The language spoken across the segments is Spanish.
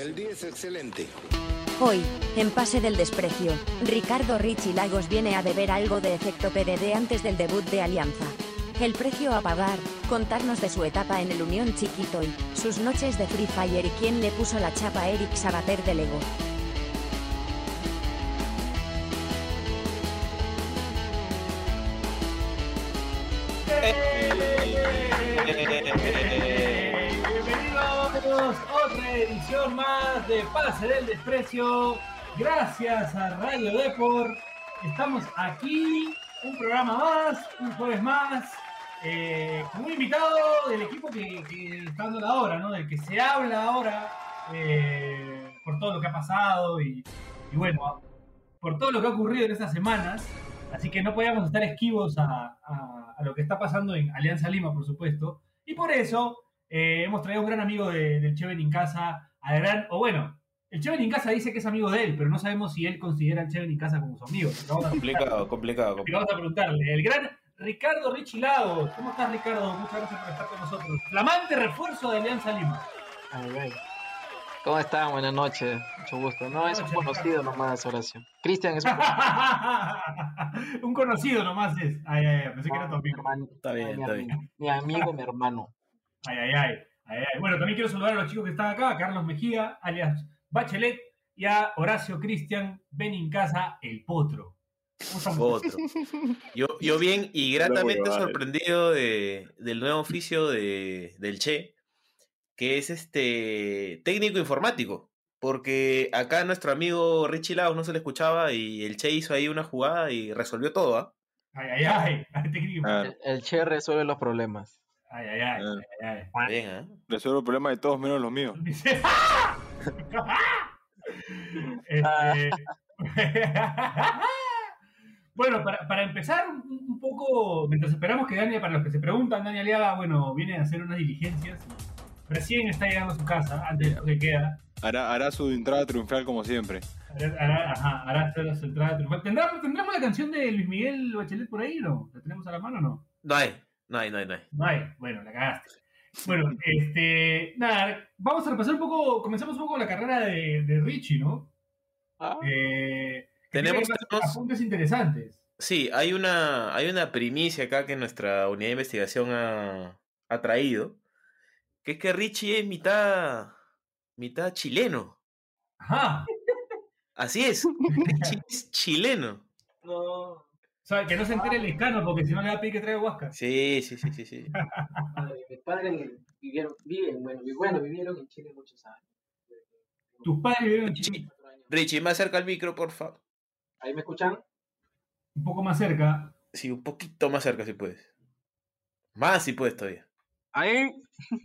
El día es excelente. Hoy, en Pase del Desprecio, Ricardo Richie Lagos viene a deber algo de efecto PDD antes del debut de Alianza. El precio a pagar, contarnos de su etapa en el Unión Chiquito y sus noches de Free Fire y quién le puso la chapa a Eric Sabater de Lego. Bienvenidos a otra edición más de Pase del Desprecio. Gracias a Radio Deport. Estamos aquí, un programa más, un jueves más, eh, con un invitado del equipo que, que está dando la hora, ¿no? Del que se habla ahora eh, por todo lo que ha pasado y, y bueno, por todo lo que ha ocurrido en estas semanas. Así que no podíamos estar esquivos a, a- a lo que está pasando en Alianza Lima, por supuesto. Y por eso eh, hemos traído a un gran amigo de- del Cheven en casa, al gran, o bueno, el Cheven en casa dice que es amigo de él, pero no sabemos si él considera al Cheven en casa como su amigo. Complicado, complicado. y vamos a preguntarle. El gran Ricardo Richie Lagos. ¿Cómo estás, Ricardo? Muchas gracias por estar con nosotros. Flamante refuerzo de Alianza Lima. Ay, ay. ¿Cómo están? Buenas noches. Mucho gusto. No, es un conocido nomás, Horacio. Cristian es un un conocido nomás es. Ay, ay, ay. Pensé que era tu mi amigo. hermano. Está bien, mi está amigo. bien. Mi amigo, mi hermano. Ay, ay, ay, ay, ay. Bueno, también quiero saludar a los chicos que están acá, a Carlos Mejía, alias Bachelet, y a Horacio Cristian Benincasa, el potro. Otro. Yo, yo bien y gratamente sorprendido de, del nuevo oficio de, del Che, que es este técnico informático. Porque acá nuestro amigo Richie Laos no se le escuchaba y el Che hizo ahí una jugada y resolvió todo, ¿ah? Ay, ay, ay. Ah, El, el Che resuelve los problemas. Ay, ay, ay. Ah. ay, ay. Está Bien, ¿ah? resuelvo el problema de todos menos los míos. Dice. Este, bueno, para, para empezar un, un poco, mientras esperamos que Dani, para los que se preguntan, Dani Aliaga, bueno, viene a hacer unas diligencias. Recién está llegando a su casa, antes de que queda. Hará, hará su entrada triunfal como siempre. Hará, hará- ajá, hará su entrada triunfal. ¿Tendrá- ¿Tendremos la canción de Luis Miguel Bachelet por ahí o no? ¿La tenemos a la mano o no? No hay, no hay, no hay, no hay. No hay. Bueno, la cagaste. Bueno, este. Nada, vamos a repasar un poco. Comenzamos un poco la carrera de, de Richie, ¿no? Ah, Eh, Tenemos- tenemos- apuntes interesantes. Sí, hay una, hay una primicia acá que nuestra unidad de investigación ha, ha traído, que es que Richie es mitad, mitad chileno. Ajá. Así es, Richie es chileno. no. Sea, que no se entere el escano porque si no le va a pedir que traiga huasca. Sí, sí, sí, sí, sí. Mis padres vivieron, viven, bueno, bueno, vivieron en Chile muchos años. Tus padres vivieron en Chile, Richie, Richie, más cerca al micro, por favor. ¿Ahí me escuchan? un poco más cerca. Sí, un poquito más cerca si puedes. Más si puedes todavía. Ahí.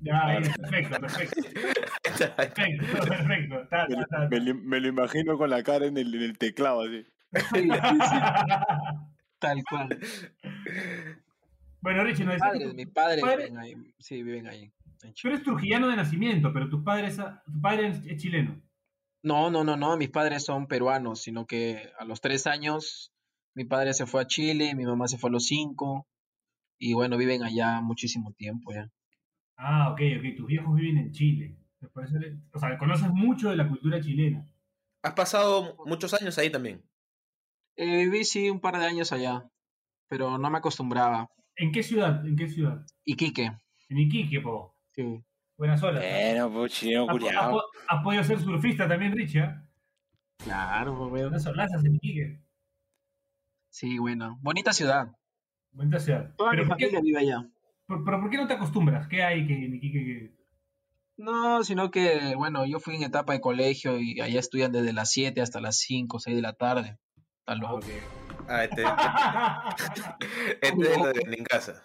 Ya, ahí, perfecto, perfecto. Perfecto, perfecto. Ta, Me, ta, ta, me lo- me lo imagino con la cara en el, en el teclado así. Sí, sí, sí. tal cual. Bueno, Richie, nos Mis decía padres, que mis padres padre- viven ahí. Sí, viven ahí. en tú eres trujillano de nacimiento, pero tus padres, tu padre es, chileno. No, no, no, no, mis padres son peruanos, sino que a los tres años mi padre se fue a Chile, mi mamá se fue a los cinco, y bueno, viven allá muchísimo tiempo ya. Ah, ok, ok. Tus viejos viven en Chile. O sea, conoces mucho de la cultura chilena. Has pasado muchos años ahí también. Eh, viví sí un par de años allá, pero no me acostumbraba. ¿En qué ciudad? ¿En qué ciudad? Iquique, En Iquique, po. sí. Buenas olas. Bueno, pues chino, ¿Has, has podido ser surfista también, Richie? ¿eh? Claro, pues, weón. Unas solazas en Iquique. Sí, bueno, bonita ciudad. Bonita ciudad. Toda Pero mi ¿por, qué, familia vive allá. por- pero ¿por qué no te acostumbras? ¿Qué hay que en Iquique que... No, sino que, bueno, yo fui en etapa de colegio y allá estudian desde las 7 hasta las 5, 6 de la tarde. Está Ah, loco. ok. Ah, este, este es lo de en casa.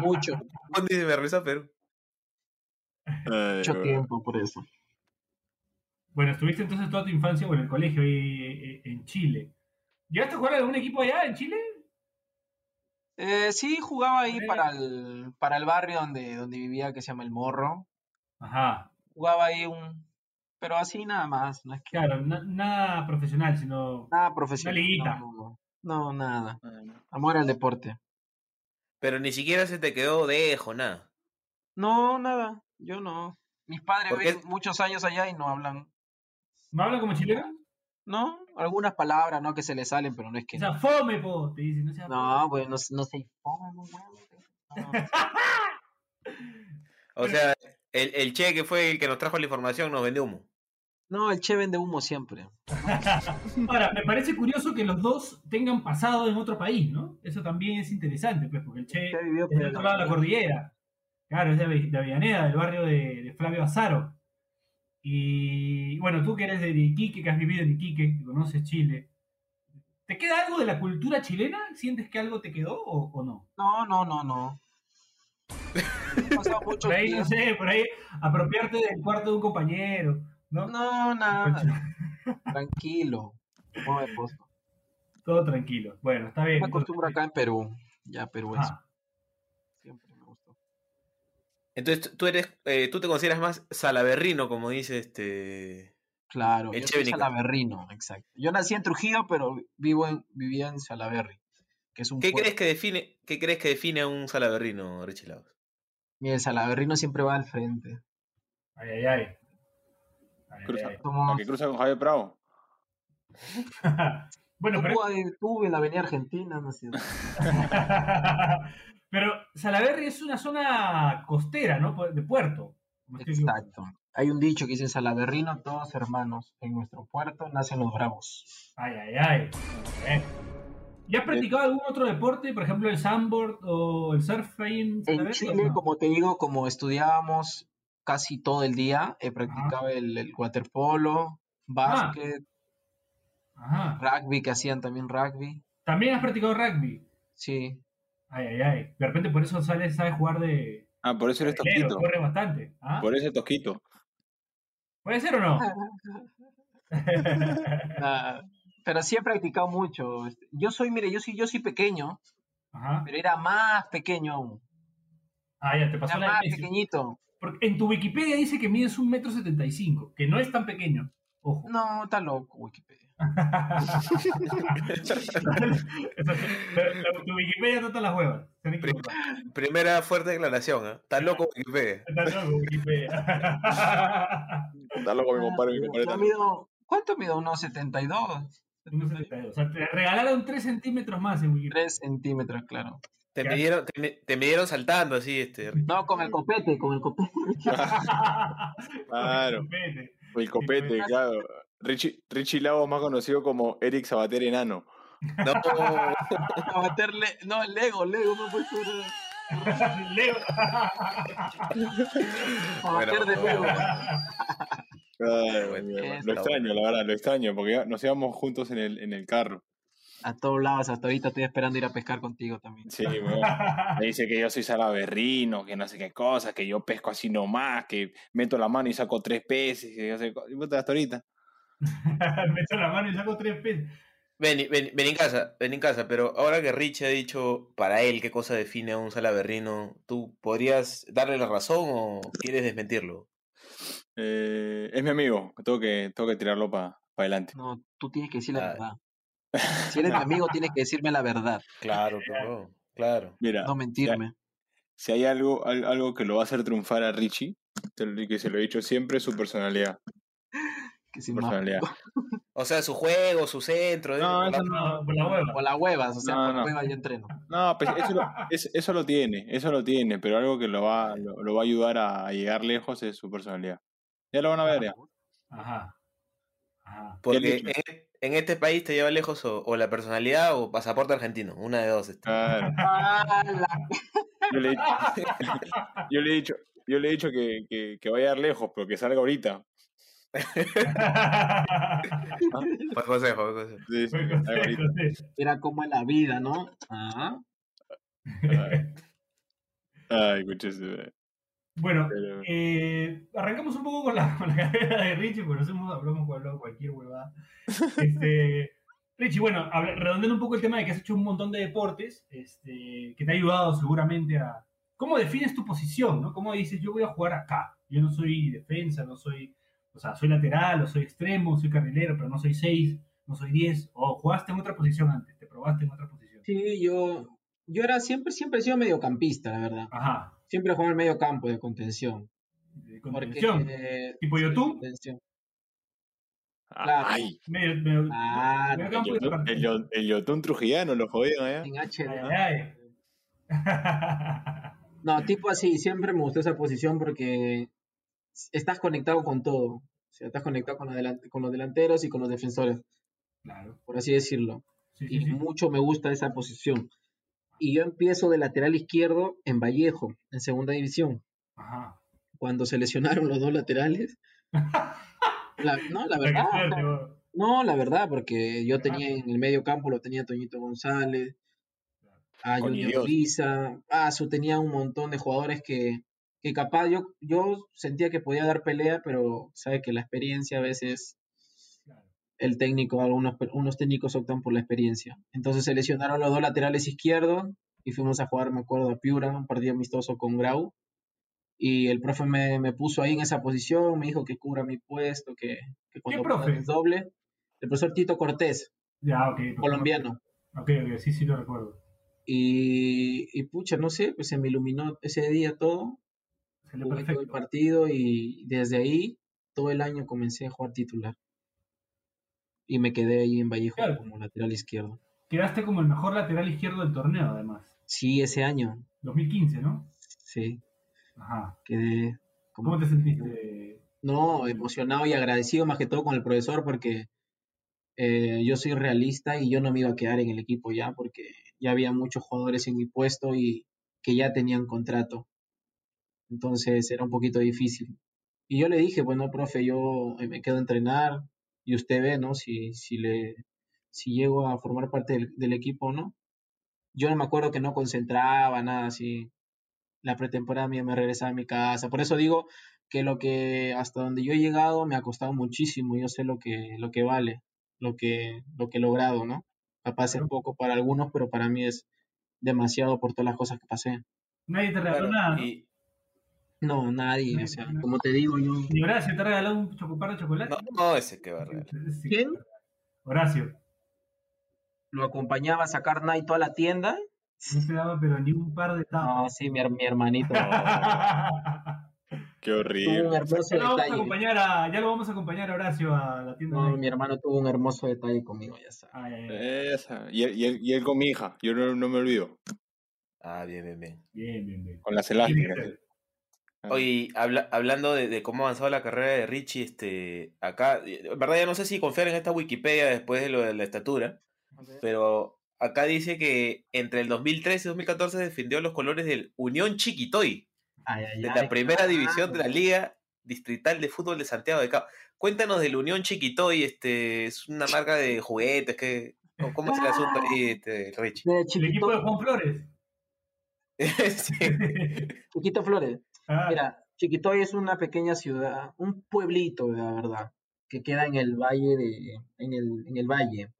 Mucho, ¿Dónde dice me risa, pero? Ay, mucho tiempo por eso. bueno, estuviste entonces toda tu infancia, bueno, en el colegio ahí eh, en Chile. ¿Llegaste a jugar algún equipo allá en Chile? Eh, sí, jugaba ahí para el, para el barrio donde, donde vivía, que se llama El Morro. Ajá. Jugaba ahí un... Pero así nada más, no es que... Claro, na- nada profesional, sino... Nada profesional. liguita. No, no, no, nada. Ah. Amor al deporte. Pero ni siquiera se te quedó dejo, nada. No, nada. Yo no. Mis padres viven muchos años allá y no hablan, ¿No hablan como chileno? ¿no? Algunas palabras, ¿no? Que se les salen, pero no es que... O sea, fome, po, te dicen. No, sea No, pues no, no se no, no. O sea, el, el Che que fue el que nos trajo la información nos vendió humo. No, el Che vende humo siempre. Ahora, me parece curioso que los dos tengan pasado en otro país, ¿no? Eso también es interesante, pues, porque el Che vivió es del por otro lado de la cordillera. Claro, es de, Ave- de Avellaneda, del barrio de, de Flavio Azaro. Y bueno, tú que eres de Iquique, que has vivido en Iquique, que conoces Chile, ¿te queda algo de la cultura chilena? ¿Sientes que algo te quedó o, o no? No, no, no, no. He mucho Por ahí, no sé, por ahí apropiarte del cuarto de un compañero, ¿no? No, nada. Tranquilo. No me puesto. Todo tranquilo. Bueno, está bien. Me acostumbro acá en Perú. Ya Perú es. Ah, Siempre me gustó. Entonces tú eres, eh, tú te consideras más salaberrino, como dice este. Claro, El yo soy salaberrino, exacto. Yo nací en Trujillo, pero vivo en, vivía en Salaberry, que es un ¿Qué pueblo- crees que define, qué crees que define a un salaberrino, Richie Lagos? Mira, el salaberrino siempre va al frente. ay, ay, ay. Cruza. Somos- La que cruza con Javier Prado. bueno, pero, eh, tú en la avenida Argentina, no sé. pero Salaberry es una zona costera, ¿no? De puerto. Exacto. Hay un dicho que dice en salaberrino, todos hermanos. En nuestro puerto nacen los bravos. Ay, ay, ay. Eh. ¿Y has practicado algún otro deporte? Por ejemplo, el sandboard o el surf ahí en Chile, no? como te digo, como estudiábamos casi todo el día, he practicado el, el waterpolo, básquet, Ajá. rugby, que hacían también rugby. ¿También has practicado rugby? Sí. Ay, ay, ay. De repente por eso sales, sabes jugar de... Ah, por eso eres tosquito. corre bastante. ¿ah? Por eso es tosquito. ¿Puede ser o no? Ah, pero sí he practicado mucho. Este, Yo soy, mire, yo soy, yo soy pequeño, Ajá. pero era más pequeño aún. Ah, ya te pasó Era la más pequeñito. Porque en tu Wikipedia dice que mides un metro setenta y cinco, que no es tan pequeño. Ojo. No, está loco, Wikipedia. tu Wikipedia no te las huevas. Primera fuerte declaración, ¿ah? Estás loco, Wikipedia. Está loco Wikipedia. Está loco mi compadre, mi compadre. Está mido- ¿Cuánto mido? Unos 72. No sé, o sea, te regalaron 3 centímetros más en Wikipedia. 3 centímetros, claro. Te Ya. midieron, te, te midieron saltando así, este. No, con el copete, con el copete. Claro. Vete. El copete, claro. Richie, Richie Lagos más conocido como Eric Sabater Enano. No, A meterle. No, el Lego, Lego, no puede ser. Bueno, meter de. Lego. Ay, bueno, lo extraño, la verdad, lo extraño, porque nos íbamos juntos en el, en el carro. A todos lados, hasta ahorita estoy esperando ir a pescar contigo también. Sí, weón. Me dice que yo soy salaberrino, que no sé qué cosa, que yo pesco así nomás, que meto la mano y saco tres peces, y yo sé, hasta ahorita. Me echo la mano y saco tres pesos. ven, ven, ven en casa, ven en casa, pero ahora que Richie ha dicho para él qué cosa define a un salaberrino, ¿tú podrías darle la razón o quieres desmentirlo? Eh, es mi amigo, tengo que, tengo que tirarlo para adelante. No, tú tienes que decir la Ah. verdad. Si eres mi amigo, tienes que decirme la verdad, Claro, claro, claro. Mira, no mentirme. si hay algo, al- algo que lo va a hacer triunfar a Richie, que se lo he dicho siempre, es su personalidad. Que sin más. personalidad. O sea, su juego, su centro. No, eso No, por la hueva. Por las huevas, o sea, No, por no. huevas yo entreno. No, pues eso lo, es- eso lo tiene, eso lo tiene, pero algo que lo va, lo, lo va a ayudar a, a llegar lejos es su personalidad. Ya lo van a ver, ya. Ajá. Ajá. Porque? En, en este país te lleva lejos o, o la personalidad o pasaporte argentino, una de dos. este. Claro. Yo le, yo le he dicho, yo le he dicho que, que, que vaya a dar lejos, pero que salga ahorita. Buen consejo, consejo. Sí, sí, sí. Mira cómo es la vida, ¿no? Ah, Ay, Ay, escuché ese- Bueno, pero- eh, arrancamos un poco con la, con la carrera de Richie, porque nos hemos hablamos, hablado cualquier huevada. Este, Richie, bueno, redondeando un poco el tema de que has hecho un montón de deportes, este, que te ha ayudado seguramente a... ¿Cómo defines tu posición? ¿no? ¿Cómo dices, yo voy a jugar acá? Yo no soy defensa, no soy... O sea, soy lateral, o soy extremo, soy carrilero, pero no soy 6, no soy 10. O jugaste en otra posición antes, te probaste en otra posición. Sí, yo, yo era siempre, siempre he sido mediocampista, la verdad. Ajá. Siempre jugado en el medio campo de contención. de Porque, contención. eh, ¿Tipo YouTube? contención. Claro. Ay, medio el Yotun- parte. el Yo- el Yotun trujillano lo jodieron allá. En HD. Ay, ay. No, tipo así, siempre me gustó esa posición porque estás conectado con todo. O sea, estás conectado con, los delan- con los delanteros y con los defensores, claro. por así decirlo. Sí, Y sí. mucho me gusta esa posición. Y yo empiezo de lateral izquierdo en Vallejo, en segunda división. Ajá. Cuando se lesionaron los dos laterales. La- no, la verdad. no, la verdad, porque yo tenía en el medio campo, lo tenía Toñito González, a Junior. Lisa, ah, su tenía un montón de jugadores que, que capaz yo, yo sentía que podía dar pelea, pero sabe que la experiencia a veces. El técnico, algunos unos técnicos optan por la experiencia. Entonces se lesionaron los dos laterales izquierdos y fuimos a jugar, me acuerdo, a Piura, un partido amistoso con Grau. Y el profe me, me puso ahí en esa posición, me dijo que cubra mi puesto, que, que cuando profe? desdoble. El profesor Tito Cortés, Ya, ok. perfecto. colombiano. Ok, ok, sí, sí lo recuerdo. Y, y pucha, no sé, pues se me iluminó ese día todo, jugué todo el partido y desde ahí todo el año comencé a jugar titular. Y me quedé ahí en Vallejo Claro. como lateral izquierdo. Quedaste como el mejor lateral izquierdo del torneo, además. Sí, ese año, 2015, ¿no? sí, Ajá. quedé como... ¿Cómo te sentiste? No, emocionado y agradecido más que todo con el profesor porque eh, yo soy realista y yo no me iba a quedar en el equipo ya porque ya había muchos jugadores en mi puesto y que ya tenían contrato. Entonces era un poquito difícil. Y yo le dije, bueno, profe, yo eh, me quedo a entrenar y usted ve, ¿no? Si, si, le, si llego a formar parte del, del equipo o no. Yo no me acuerdo que no concentraba, nada así. La pretemporada mía me regresaba a mi casa. Por eso digo que lo que hasta donde yo he llegado me ha costado muchísimo. Yo sé lo que, lo que vale, lo que, lo que he logrado, ¿no? Capaz es poco para algunos, pero para mí es demasiado por todas las cosas que pasé. Nadie te regaló Claro, nada. ¿no? y- No, nadie, o sea, como te digo yo. Ni Horacio te regaló un chocopar de chocolate. no, no, ese que va a regalar. Sí. ¿Quién? Horacio. Lo acompañaba a sacar Nike a la tienda. No te daba pero ni un par de No, tapas. sí, mi, her- mi hermanito. Qué tuvo un horrible. hermoso ya, lo vamos a acompañar a, ya lo vamos a acompañar a Horacio a la tienda. No, de- mi hermano tuvo un hermoso detalle conmigo, ya sabes. Esa. Y, él, y, él, y él con mi hija, yo no, no me olvido. Ah, bien, bien, bien. Bien, bien, bien. Con las elásticas. Oye, habla- hablando de, de cómo ha avanzado la carrera de Richie, este, acá, en verdad ya no sé si confiar en esta Wikipedia después de lo de la estatura, pero acá dice que entre el 2013 y 2014 defendió los colores del Unión Chiquitoy, Ay, ay, de ay, la primera división de la Liga Distrital de Fútbol de Santiago de Cabo. Cuéntanos del Unión Chiquitoy, este, es una marca de juguetes, que, ¿cómo es el asunto ahí, este, Richie? De El equipo de Juan Flores. Sí. Chiquito Flores. Ah, Mira, Chiquitoy es una pequeña ciudad, un pueblito, la verdad, que queda en el valle de, en el, en el valle,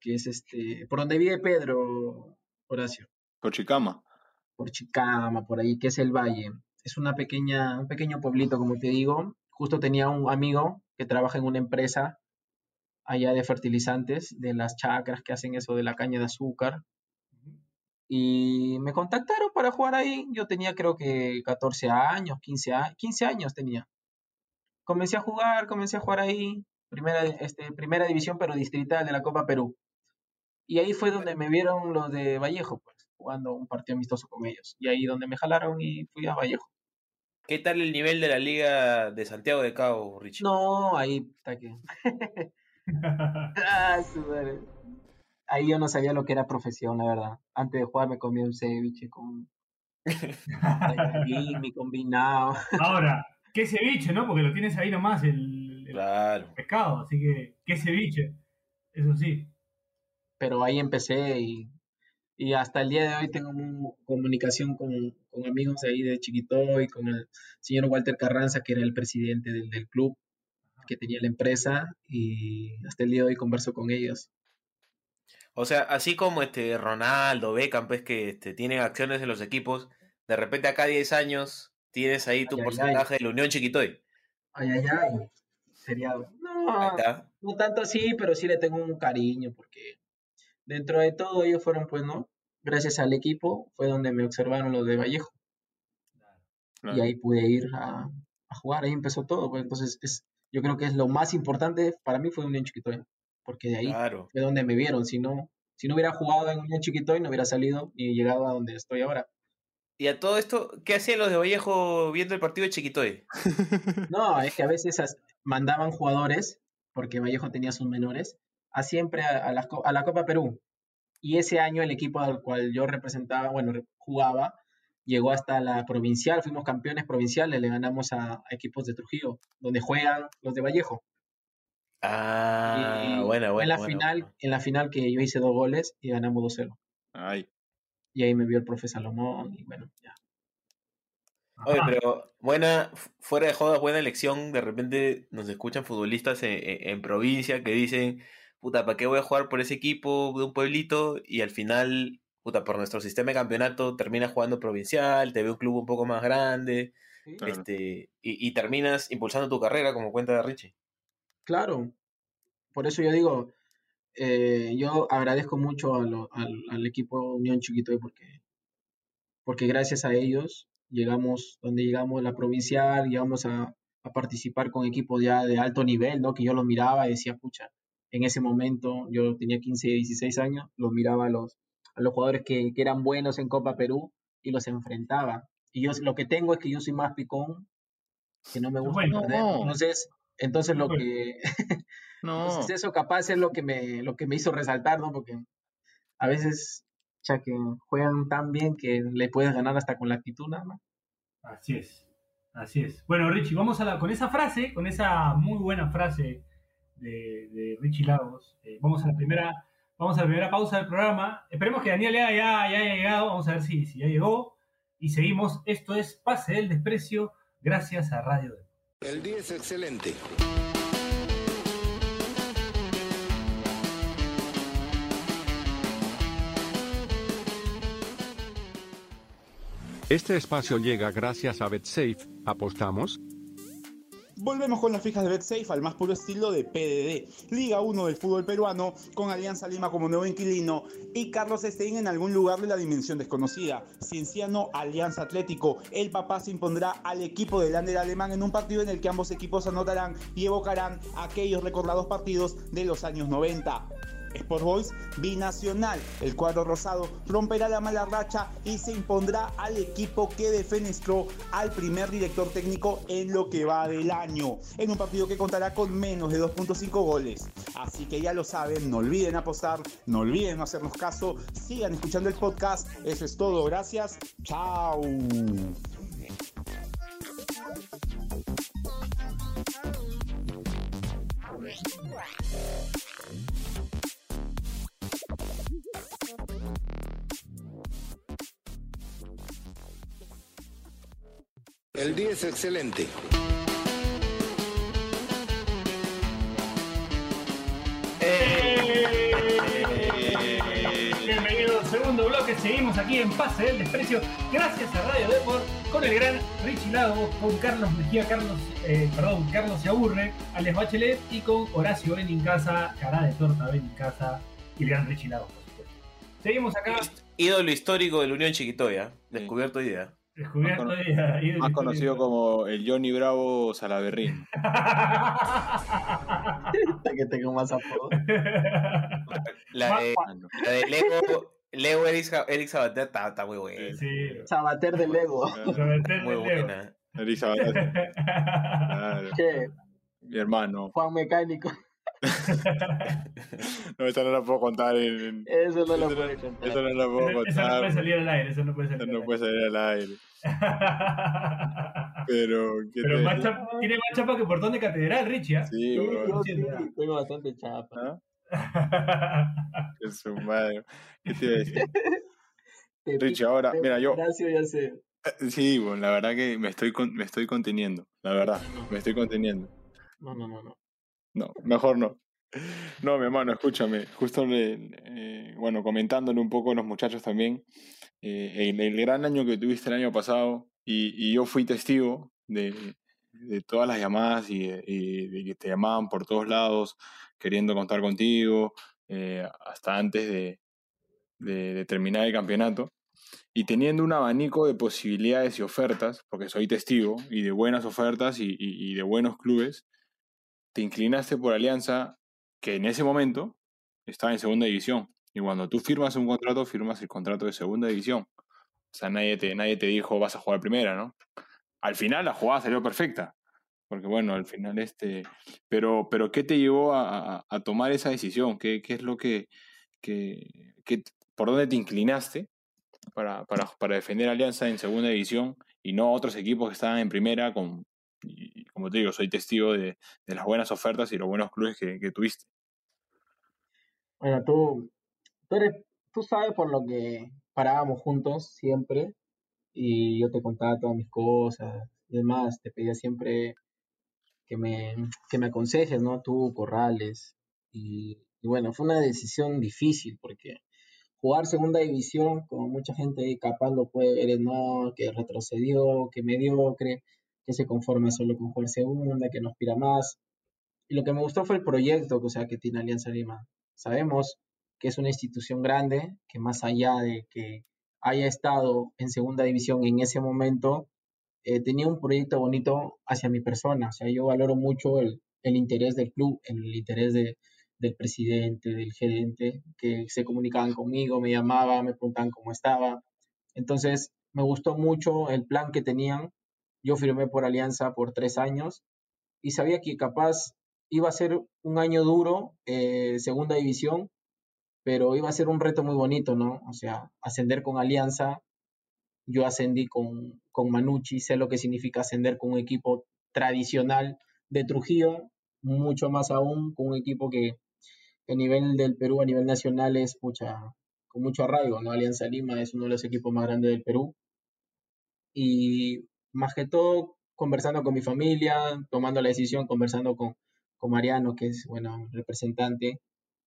que es este, por donde vive Pedro, Horacio, Cochicama. por Chicama, por ahí, que es el valle. Es una pequeña, un pequeño pueblito, como te digo. Justo tenía un amigo que trabaja en una empresa allá de fertilizantes, de las chacras que hacen eso de la caña de azúcar. Y me contactaron para jugar ahí. Yo tenía creo que 14 años, 15 años, 15 años tenía. Comencé a jugar, comencé a jugar ahí. Primera, este, primera división, pero distrital de la Copa Perú. Y ahí fue donde me vieron los de Vallejo, pues, jugando un partido amistoso con ellos. Y ahí donde me jalaron y fui a Vallejo. ¿Qué tal el nivel de la Liga de Santiago de Cabo, Richie? No, ahí está que. Ah, su madre. Ahí yo no sabía lo que era profesión, la verdad. Antes de jugar me comí un ceviche con mi combinado. Ahora, ¿qué ceviche, no? Porque lo tienes ahí nomás, el, el Claro. pescado. Así que, ¿qué ceviche? Eso sí. Pero ahí empecé y, y hasta el día de hoy tengo mu- comunicación con, con amigos ahí de Chiquito y con el señor Walter Carranza, que era el presidente del, del club, que tenía la empresa, y hasta el día de hoy converso con ellos. O sea, así como este Ronaldo, Beckham, pues que este, tienen acciones en los equipos, de repente acá 10 años tienes ahí tu Ay, ay, porcentaje de la Unión Chiquitoy. Ay, ay, ay. Sería. No, no tanto así, pero sí le tengo un cariño, porque dentro de todo ellos fueron, pues, ¿no? Gracias al equipo fue donde me observaron los de Vallejo. Claro. Y ahí pude ir a, a jugar, ahí empezó todo. Pues, entonces, es, yo creo que es lo más importante para mí fue Unión Chiquitoy, porque de ahí Claro. fue donde me vieron. Si no, si no hubiera jugado en Unión Chiquitoy, no hubiera salido ni llegado a donde estoy ahora. Y a todo esto, ¿qué hacían los de Vallejo viendo el partido de Chiquitoy? No, es que a veces mandaban jugadores, porque Vallejo tenía sus menores, a siempre a, a las co- a la Copa Perú. Y ese año el equipo al cual yo representaba, bueno, jugaba, llegó hasta la provincial, fuimos campeones provinciales, le ganamos a, a equipos de Trujillo, donde juegan los de Vallejo. Ah, fue buena. en la buena, final, buena. en la final que yo hice dos goles y ganamos 2-0. Ay. Y ahí me vio el profe Salomón y bueno, ya. Oye, pero buena, fu- fuera de jodas, buena elección. De repente nos escuchan futbolistas en, en- en provincia que dicen, puta, ¿para qué voy a jugar por ese equipo de un pueblito? Y al final, puta, por nuestro sistema de campeonato terminas jugando provincial, te ve un club un poco más grande, este, y, y terminas impulsando tu carrera, como cuenta Richie. Claro, por eso yo digo, eh, yo agradezco mucho a lo- al, al equipo Unión Chiquitoy porque, porque gracias a ellos llegamos donde llegamos la provincial, llegamos a, a participar con equipos ya de alto nivel, ¿no? Que yo los miraba y decía, pucha, en ese momento yo tenía 15, 16 años, los miraba a los, a los jugadores que, que eran buenos en Copa Perú y los enfrentaba. Y yo lo que tengo es que yo soy más picón, que no me gusta Bueno. perder. No. Entonces, entonces lo que No. entonces eso capaz es lo que me, lo que me hizo resaltar, ¿no? Porque a veces, ya que juegan tan bien que le puedes ganar hasta con la actitud nada más. Así es, así es. Bueno, Richie, vamos a la, con esa frase, con esa muy buena frase de, de Richie Lagos, eh, vamos a la primera, vamos a la primera pausa del programa. Esperemos que Daniel ya, ya, ya haya llegado, vamos a ver si, si ya llegó. Y seguimos, esto es Pase del Desprecio, gracias a Radio Depor. El día es excelente. Este espacio llega gracias a BetSafe. ¿Apostamos? Volvemos con las fijas de BetSafe al más puro estilo de PDD. Liga 1 del fútbol peruano, con Alianza Lima como nuevo inquilino y Carlos Stein en algún lugar de la dimensión desconocida. Cienciano Alianza Atlético. El papá se impondrá al equipo del Lander alemán en un partido en el que ambos equipos anotarán y evocarán aquellos recordados partidos de los años 90. Sport Boys binacional. El cuadro rosado romperá la mala racha y se impondrá al equipo que defenestró al primer director técnico en lo que va del año, en un partido que contará con menos de 2.5 goles. Así que ya lo saben, no olviden apostar, no olviden no hacernos caso, sigan escuchando el podcast. Eso es todo, gracias. Chao. El día es excelente. Bienvenido al segundo bloque, seguimos aquí en Pase del Desprecio, gracias a Radio Depor, con el gran Richie Lagos, con Carlos Mejía, Carlos, eh, perdón, Carlos Se Aburre, Alex Bachelet y con Horacio Benincasa, cara de torta Benincasa y el gran Richie Lagos, por supuesto. Seguimos acá, Ídolo histórico de la Unión Chiquitoya, descubierto hoy día. Descubierto Más y- y- Más conocido como el Johnny Bravo Salaberrín. que tengo más apodo. La de, no. la de Lego, Lego Eric, Eric Sabater está, está muy buena. Sí, Sabater de Lego. Roberto Muy buena. Eric Sabater, claro. ¿Qué? Mi hermano. Juan Mecánico. No, esta no la puedo contar en. en- Eso no puede no, contar. eso no la puedo Eso no contar. puede salir al aire, eso no puede Eso salir no al puede salir al aire. Pero. ¿qué Pero más chapa- tiene más chapa que portón de catedral, Richie. ¿ah? Sí, tengo bastante chapa. ¿Ah? ¿ah? Que su madre. ¿Qué te iba a decir? Te Richie, ahora, te- mira, yo- Horacio, ya sé. Sí, bueno, la verdad que me estoy, con- me estoy conteniendo. La verdad, me estoy conteniendo. No, no, no, no. No, mejor no. No, mi hermano, escúchame. Justo, bueno, comentándole un poco a los muchachos también, eh, el, gran año que tuviste el año pasado, y, yo fui testigo de, todas las llamadas y, de- que te llamaban por todos lados queriendo contar contigo, eh, hasta antes de, de- terminar el campeonato. y teniendo un abanico de posibilidades y ofertas, porque soy testigo, y de buenas ofertas y de buenos clubes, te inclinaste por Alianza, que en ese momento estaba en segunda división. Y cuando tú firmas un contrato, firmas el contrato de segunda división. O sea, nadie te, nadie te dijo vas a jugar primera, ¿no? Al final la jugada salió perfecta. Porque bueno, al final este... Pero, pero ¿qué te llevó a, tomar esa decisión? ¿Qué, qué es lo que, que, que- ¿Por dónde te inclinaste para, para, para defender Alianza en segunda división y no otros equipos que estaban en primera con... Como te digo, soy testigo de, las buenas ofertas y los buenos clubes que, tuviste. Bueno, tú, tú, eres, tú sabes por lo que parábamos juntos siempre y yo te contaba todas mis cosas y demás, te pedía siempre que me, que me aconsejes, ¿no? Tú, Corrales. Y, y bueno, fue una decisión difícil porque jugar segunda división, como mucha gente capaz lo puede ver, no, que retrocedió, que mediocre, que se conforma solo con jugar segunda, que no aspira más. Y lo que me gustó fue el proyecto o sea, que tiene Alianza Lima. Sabemos que es una institución grande, que más allá de que haya estado en segunda división en ese momento, eh, tenía un proyecto bonito hacia mi persona. O sea, yo valoro mucho el, interés del club, el interés de, del presidente, del gerente, que se comunicaban conmigo, me llamaban, me preguntaban cómo estaba. Entonces, me gustó mucho el plan que tenían. Yo firmé por Alianza por tres años y sabía que capaz iba a ser un año duro, eh, segunda división, pero iba a ser un reto muy bonito, ¿no? O sea, ascender con Alianza. Yo ascendí con, con Manucci, sé lo que significa ascender con un equipo tradicional de Trujillo, mucho más aún con un equipo que a nivel del Perú, a nivel nacional, es mucha, con mucho arraigo, ¿no? Alianza Lima es uno de los equipos más grandes del Perú. Y más que todo, conversando con mi familia, tomando la decisión, conversando con, con Mariano, que es, bueno, representante,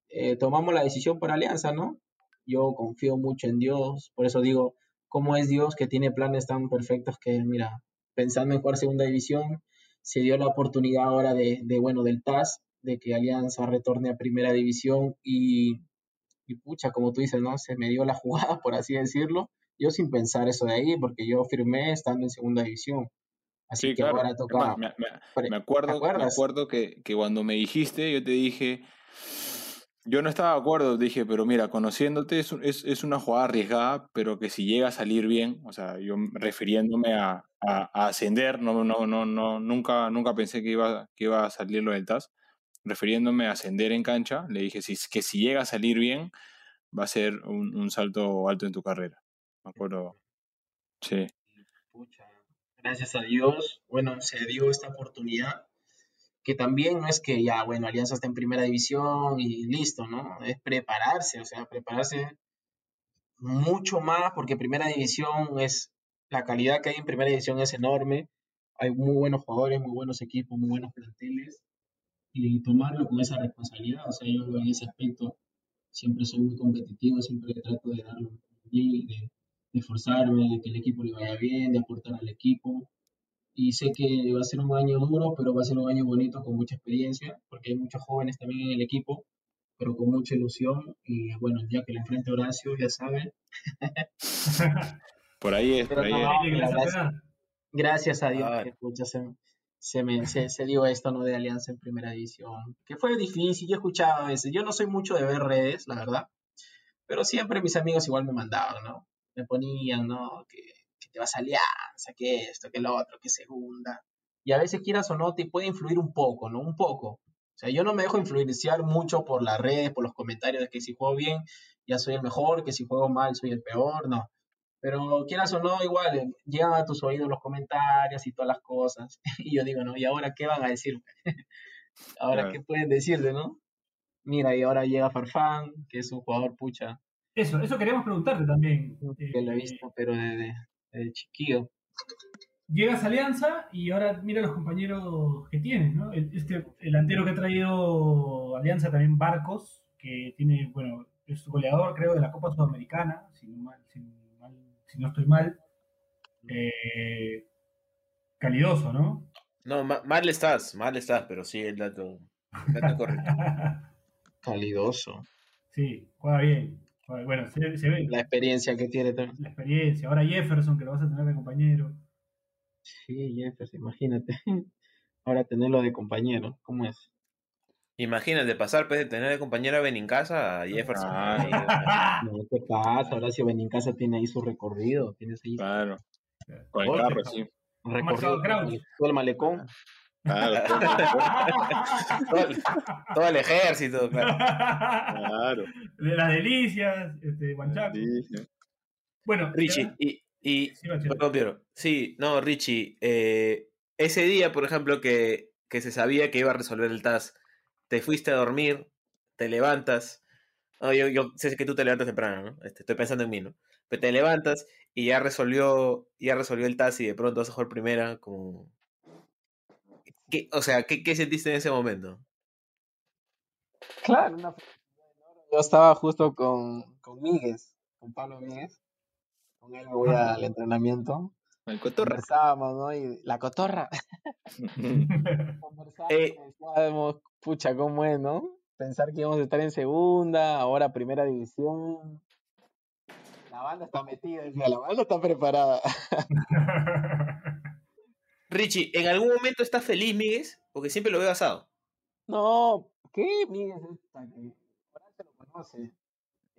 eh, tomamos la decisión por Alianza, ¿no? Yo confío mucho en Dios, por eso digo, ¿cómo es Dios que tiene planes tan perfectos que, mira, pensando en jugar segunda división, se dio la oportunidad ahora de, de bueno, del TAS, de que Alianza retorne a primera división y, y pucha, como tú dices, ¿no? Se me dio la jugada, por así decirlo, yo sin pensar eso de ahí, porque yo firmé estando en segunda división. Así Sí, que claro. ahora toca... me, me- pre- me ¿Te acuerdo, me acuerdo que, que cuando me dijiste, yo te dije, yo no estaba de acuerdo, dije, pero mira, conociéndote es, es, es una jugada arriesgada, pero que si llega a salir bien, o sea, yo refiriéndome a, a- a ascender, no, no, no, no, nunca, nunca pensé que iba, que iba a salir lo del TAS, refiriéndome a ascender en cancha, le dije si, que si llega a salir bien, va a ser un, un salto alto en tu carrera. Me acuerdo, sí. Gracias a Dios, bueno, se dio esta oportunidad, que también no es que ya, bueno, Alianza está en primera división y listo, ¿no? Es prepararse, o sea, prepararse mucho más, porque primera división es, la calidad que hay en primera división es enorme, hay muy buenos jugadores, muy buenos equipos, muy buenos planteles, y tomarlo con esa responsabilidad, o sea, yo en ese aspecto siempre soy muy competitivo, siempre trato de darlo bien, de, de esforzarme, de que el equipo le vaya bien, de aportar al equipo. Y sé que va a ser un año duro, pero va a ser un año bonito con mucha experiencia, porque hay muchos jóvenes también en el equipo, pero con mucha ilusión. Y bueno, el día que le enfrente a Horacio, ya sabe. Por ahí es, por ahí no, es. gracias, a Dios Claro. que pucha, se, se, me, se, se dio esto ¿no? de Alianza en primera división. Que fue difícil, yo escuchaba a veces. Yo no soy mucho de ver redes, la verdad. Pero siempre mis amigos igual me mandaban, ¿no? Me ponían, ¿no? Que, que te vas a Alianza, que esto, que lo otro, que segunda. Y a veces quieras o no, te puede influir un poco, ¿no? Un poco. O sea, yo no me dejo influenciar mucho por las redes, por los comentarios de que si juego bien ya soy el mejor, que si juego mal soy el peor, no. Pero quieras o no, igual eh, llegan a tus oídos los comentarios y todas las cosas. Y yo digo, ¿no? ¿Y ahora qué van a decirme? ¿Ahora Claro. qué pueden decirte, no? Mira, y ahora llega Farfán, que es un jugador pucha, Eso, eso queríamos preguntarte también. que lo he Eh, visto, pero desde, desde chiquillo. llegas a Alianza y ahora mira los compañeros que tienes, ¿no? El, este el delantero que ha traído Alianza también Barcos, que tiene, bueno, es goleador creo de la Copa Sudamericana, si no, mal, si, mal- si no estoy mal. Eh, calidoso, ¿no? No, ma- mal estás, mal estás, pero sí, el dato, el dato correcto. Calidoso. sí, juega bien. Bueno, se, se ve La experiencia que tiene. también. la experiencia. Ahora Jefferson, que lo vas a tener de compañero. Sí, Jefferson, imagínate. Ahora tenerlo de compañero, ¿cómo es? Imagínate pasar pues, de tener de compañero a Benincasa a Jefferson. Ah. No te pasa, Horacio Benincasa tiene ahí su recorrido, tienes ahí Claro. Con el carro, sí. recorrido todo el malecón. Claro, todo, el, todo el ejército, claro. claro. De las delicias, este, sí. Bueno, Richie, y, y Sí, Bachero. perdón, Piero. Sí, no, Richie, eh, ese día, por ejemplo, que, que se sabía que iba a resolver el TAS, te fuiste a dormir, te levantas, yo, yo sé que tú te levantas temprano, ¿no? Este, estoy pensando en mí, ¿no? Pero te levantas y ya resolvió, ya resolvió el TAS y de pronto vas a jugar primera, como... ¿Qué, o sea, ¿qué, ¿qué sentiste en ese momento? Claro, una Yo estaba justo con, con Míguez, con Pablo Míguez. Con él me voy al entrenamiento. El cotorra. Conversábamos, ¿no? Y la cotorra. Conversábamos, Eh. decíamos, pucha, cómo es, ¿no? Pensar que íbamos a estar en segunda, ahora primera división. La banda está metida, decía, la banda está preparada. Richie, ¿en algún momento estás feliz, Miguel? Porque siempre lo veo asado. No, ¿qué? Míguez esta que ahora se lo conoce.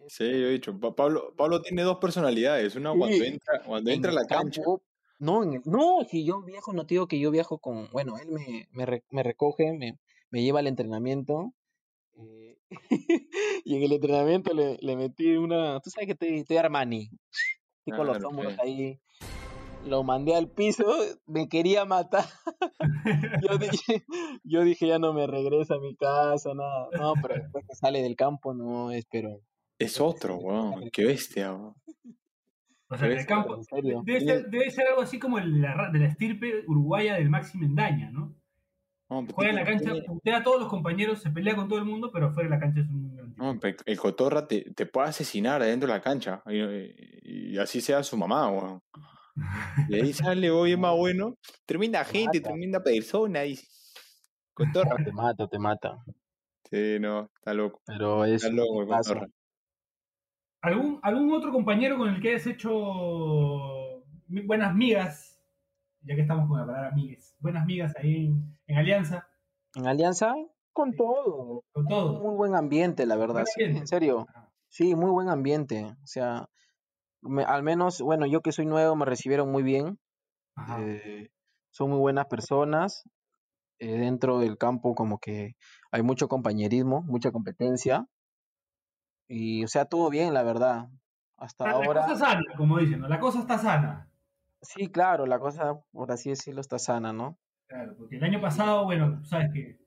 Sí, yo he dicho. Pa- Pablo, Pablo tiene dos personalidades. Una cuando entra, cuando En entra a la cancha. campo, No, en el- no, si yo viajo, no te digo que yo viajo con, bueno, él me, me, re- me recoge, me, me lleva al entrenamiento. eh, y en el entrenamiento le, le metí una, tú sabes que estoy, estoy Armani, estoy con los hombros ahí. Lo mandé al piso, me quería matar. Yo dije, yo dije, ya no me regresa a mi casa, nada. No, pero después que sale del campo, no, es, pero Es otro, weón. Qué bestia, weón. O sea, en el campo. Debe ser, debe ser algo así como el- la de la estirpe uruguaya del Maxi Mendaña, ¿no? No, Juega en la cancha, putea a todos los compañeros, se pelea con todo el mundo, pero fuera de la cancha es un gran tipo. no, el cotorra te, te puede asesinar adentro de la cancha. Y, y así sea su mamá, weón. Y ahí sale, hoy es más bueno. Tremenda gente, mata. tremenda persona. Y... Cotorra. te mata, te mata. Sí, no, está loco. Pero es Está loco el tipazo. cotorra. ¿Algún, ¿Algún otro compañero con el que hayas hecho buenas migas? Ya que estamos con la palabra migues. Buenas migas ahí en, en Alianza, En Alianza, con todo. con Un todo. muy buen ambiente, la verdad. Sí, en serio. Sí, muy buen ambiente. O sea, me- al menos, bueno, yo que soy nuevo me recibieron muy bien. Eh, son muy buenas personas. eh, dentro del campo como que hay mucho compañerismo, mucha competencia. Y, o sea, todo bien, la verdad. Hasta Ah, La ahora, cosa sana, como dicen, ¿no? La cosa está sana. sí, claro, la cosa, por así decirlo, está sana, ¿no? Claro, porque el año pasado, bueno, sabes que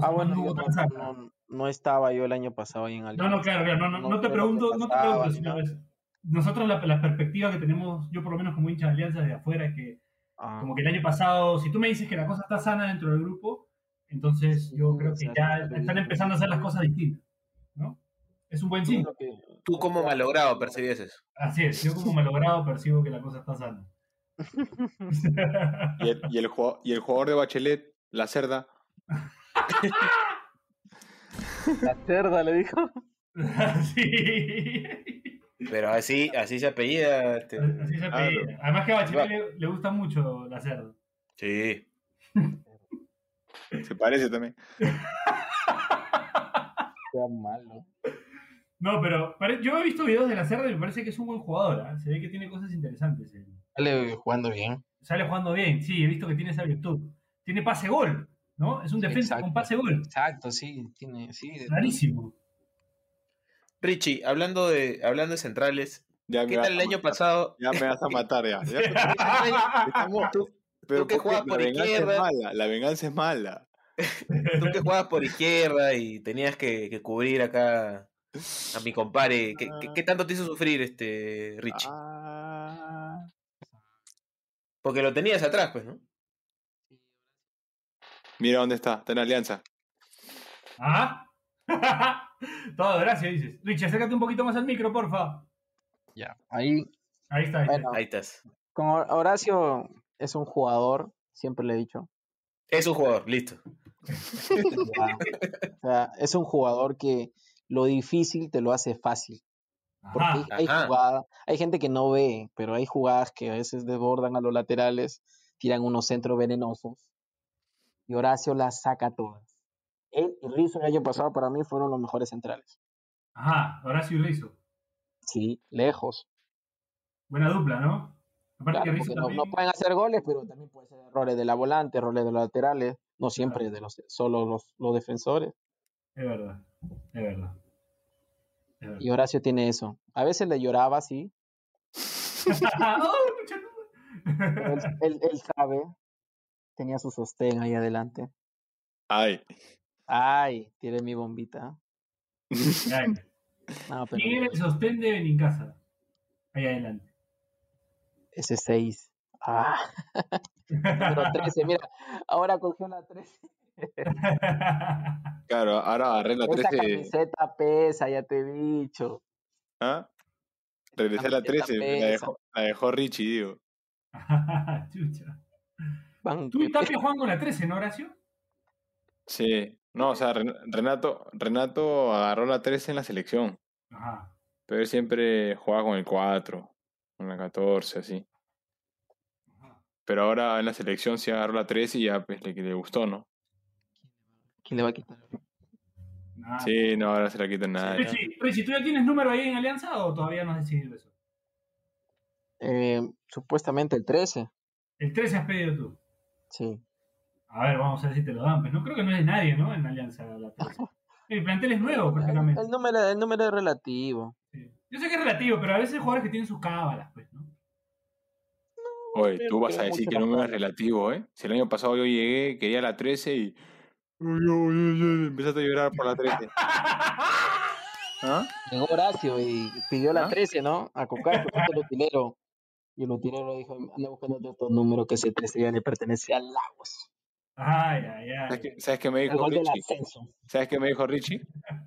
Ah, no bueno, no, sana. no- no estaba yo el año pasado ahí en No, Alianza. no, claro, claro, no, no, No no te pregunto, no te pregunto, nosotros la, la perspectiva que tenemos, yo por lo menos como hincha de Alianza de afuera, es que Ah, como que el año pasado, si tú me dices que la cosa está sana dentro del grupo, entonces yo creo que ya está están empezando a hacer las cosas distintas, ¿no? Es un buen signo. ¿Tú como malogrado percibías eso? Así es, yo como malogrado percibo que la cosa está sana. Y el, y, el jugador, y el jugador de Bachelet, la cerda. La cerda le dijo. sí. Pero así, así se apellida. Este... Así se Ah, apellida. Además que a Bachelet le, le gusta mucho la cerda. Sí. Se parece también. Sea malo. No, pero pare- yo he visto videos de la cerda y me parece que es un buen jugador. ¿ah? Se ve que tiene cosas interesantes. Sale jugando bien. Sale jugando bien, sí, he visto que tiene esa virtud. Tiene pase gol, ¿no? Es un defensa exacto. con pase gol. Exacto, sí, tiene, sí. de- Rarísimo. Richie, hablando de, hablando de centrales, Ya ¿qué tal el año matar. pasado? Ya me vas a matar, ya. Ya- estamos- Tú, pero tú que ¿por qué? juegas por venganza izquierda. es mala. La venganza es mala. tú que jugabas por izquierda y tenías que, que cubrir acá a mi compadre, ¿qué, qué, qué tanto te hizo sufrir este Richie? Ah. Porque lo tenías atrás, pues, ¿no? Mira dónde está. Está en Alianza. ¿Ah? Todo, gracias, dices. Rich, acércate un poquito más al micro, porfa. Ya. Ahí, Ahí está, ahí está. Bueno. Ahí estás. con Hor- Horacio es un jugador, siempre le he dicho. Es un jugador, listo. Ya. O sea, es un jugador que lo difícil te lo hace fácil. Porque Ajá. hay, hay Ajá. jugadas, hay gente que no ve, pero hay jugadas que a veces desbordan a los laterales, tiran unos centros venenosos y Horacio las saca todas. Él y Rizzo el año pasado para mí fueron los mejores centrales. Ajá, Horacio y Rizzo. Sí, lejos. Buena dupla, ¿no? Aparte Claro, que Rizzo no, también. no pueden hacer goles, pero también pueden ser errores de la volante, errores de los laterales, no siempre de los solo los, los defensores. Es verdad, es verdad. Es verdad. Y Horacio tiene eso. A veces le lloraba, sí, ¡Oh, mucha pero él, él- él sabe, tenía su sostén ahí adelante. Ay. Ay, tiene mi bombita. Ya, No, pero ¿Quién era el sostén de Benincasa? Ahí adelante. ese 6. Ah, número 13, mira, ahora cogió la 13. Claro, ahora agarré la Esa 13. camiseta pesa, ya te he dicho. ¿Ah? Regresé a la Camiseta 13. La dejó, la dejó Richie, digo. Chucha. Van, Tú juegan con la 13, ¿no, Horacio? Sí. No, o sea, Ren- Renato, Renato agarró la 13 en la selección. Ajá. Pero él siempre jugaba con el 4, con la 14, así. ajá. Pero ahora en la selección sí agarró la 13 y ya pues le, le gustó, ¿no? ¿Quién le va a quitar? Nada. Sí, no, ahora se la quitan nada. ya. Richie, Richie, ¿tú ya tienes número ahí en Alianza o todavía no has decidido eso? Eh, supuestamente el 13. El 13 has pedido tú. Sí. A ver, vamos a ver si te lo dan. Pues no creo que no es de nadie, ¿no? En Alianza la 13. El plantel es nuevo, El, prácticamente. el número, el número es relativo. Sí. Yo sé que es relativo, pero a veces hay jugadores que tienen sus cábalas, pues, ¿no? Oye, creo tú vas a decir que no más me es relativo, ¿eh? Si el año pasado yo llegué, quería la 13 y... Uy, uy, uy, uy, Empezaste a llorar por la 13. ¿Ah? Llegó Horacio y pidió la ¿Ah? 13, ¿no? A Cocar, el utilero. Y el utilero dijo, anda buscando otro número que ese 13 ya le pertenece al Lagos. Ay, ay, ¿Sabes ay. qué, sabes qué me El dijo gol del Richie? ascenso. ¿Sabes qué me dijo Richie?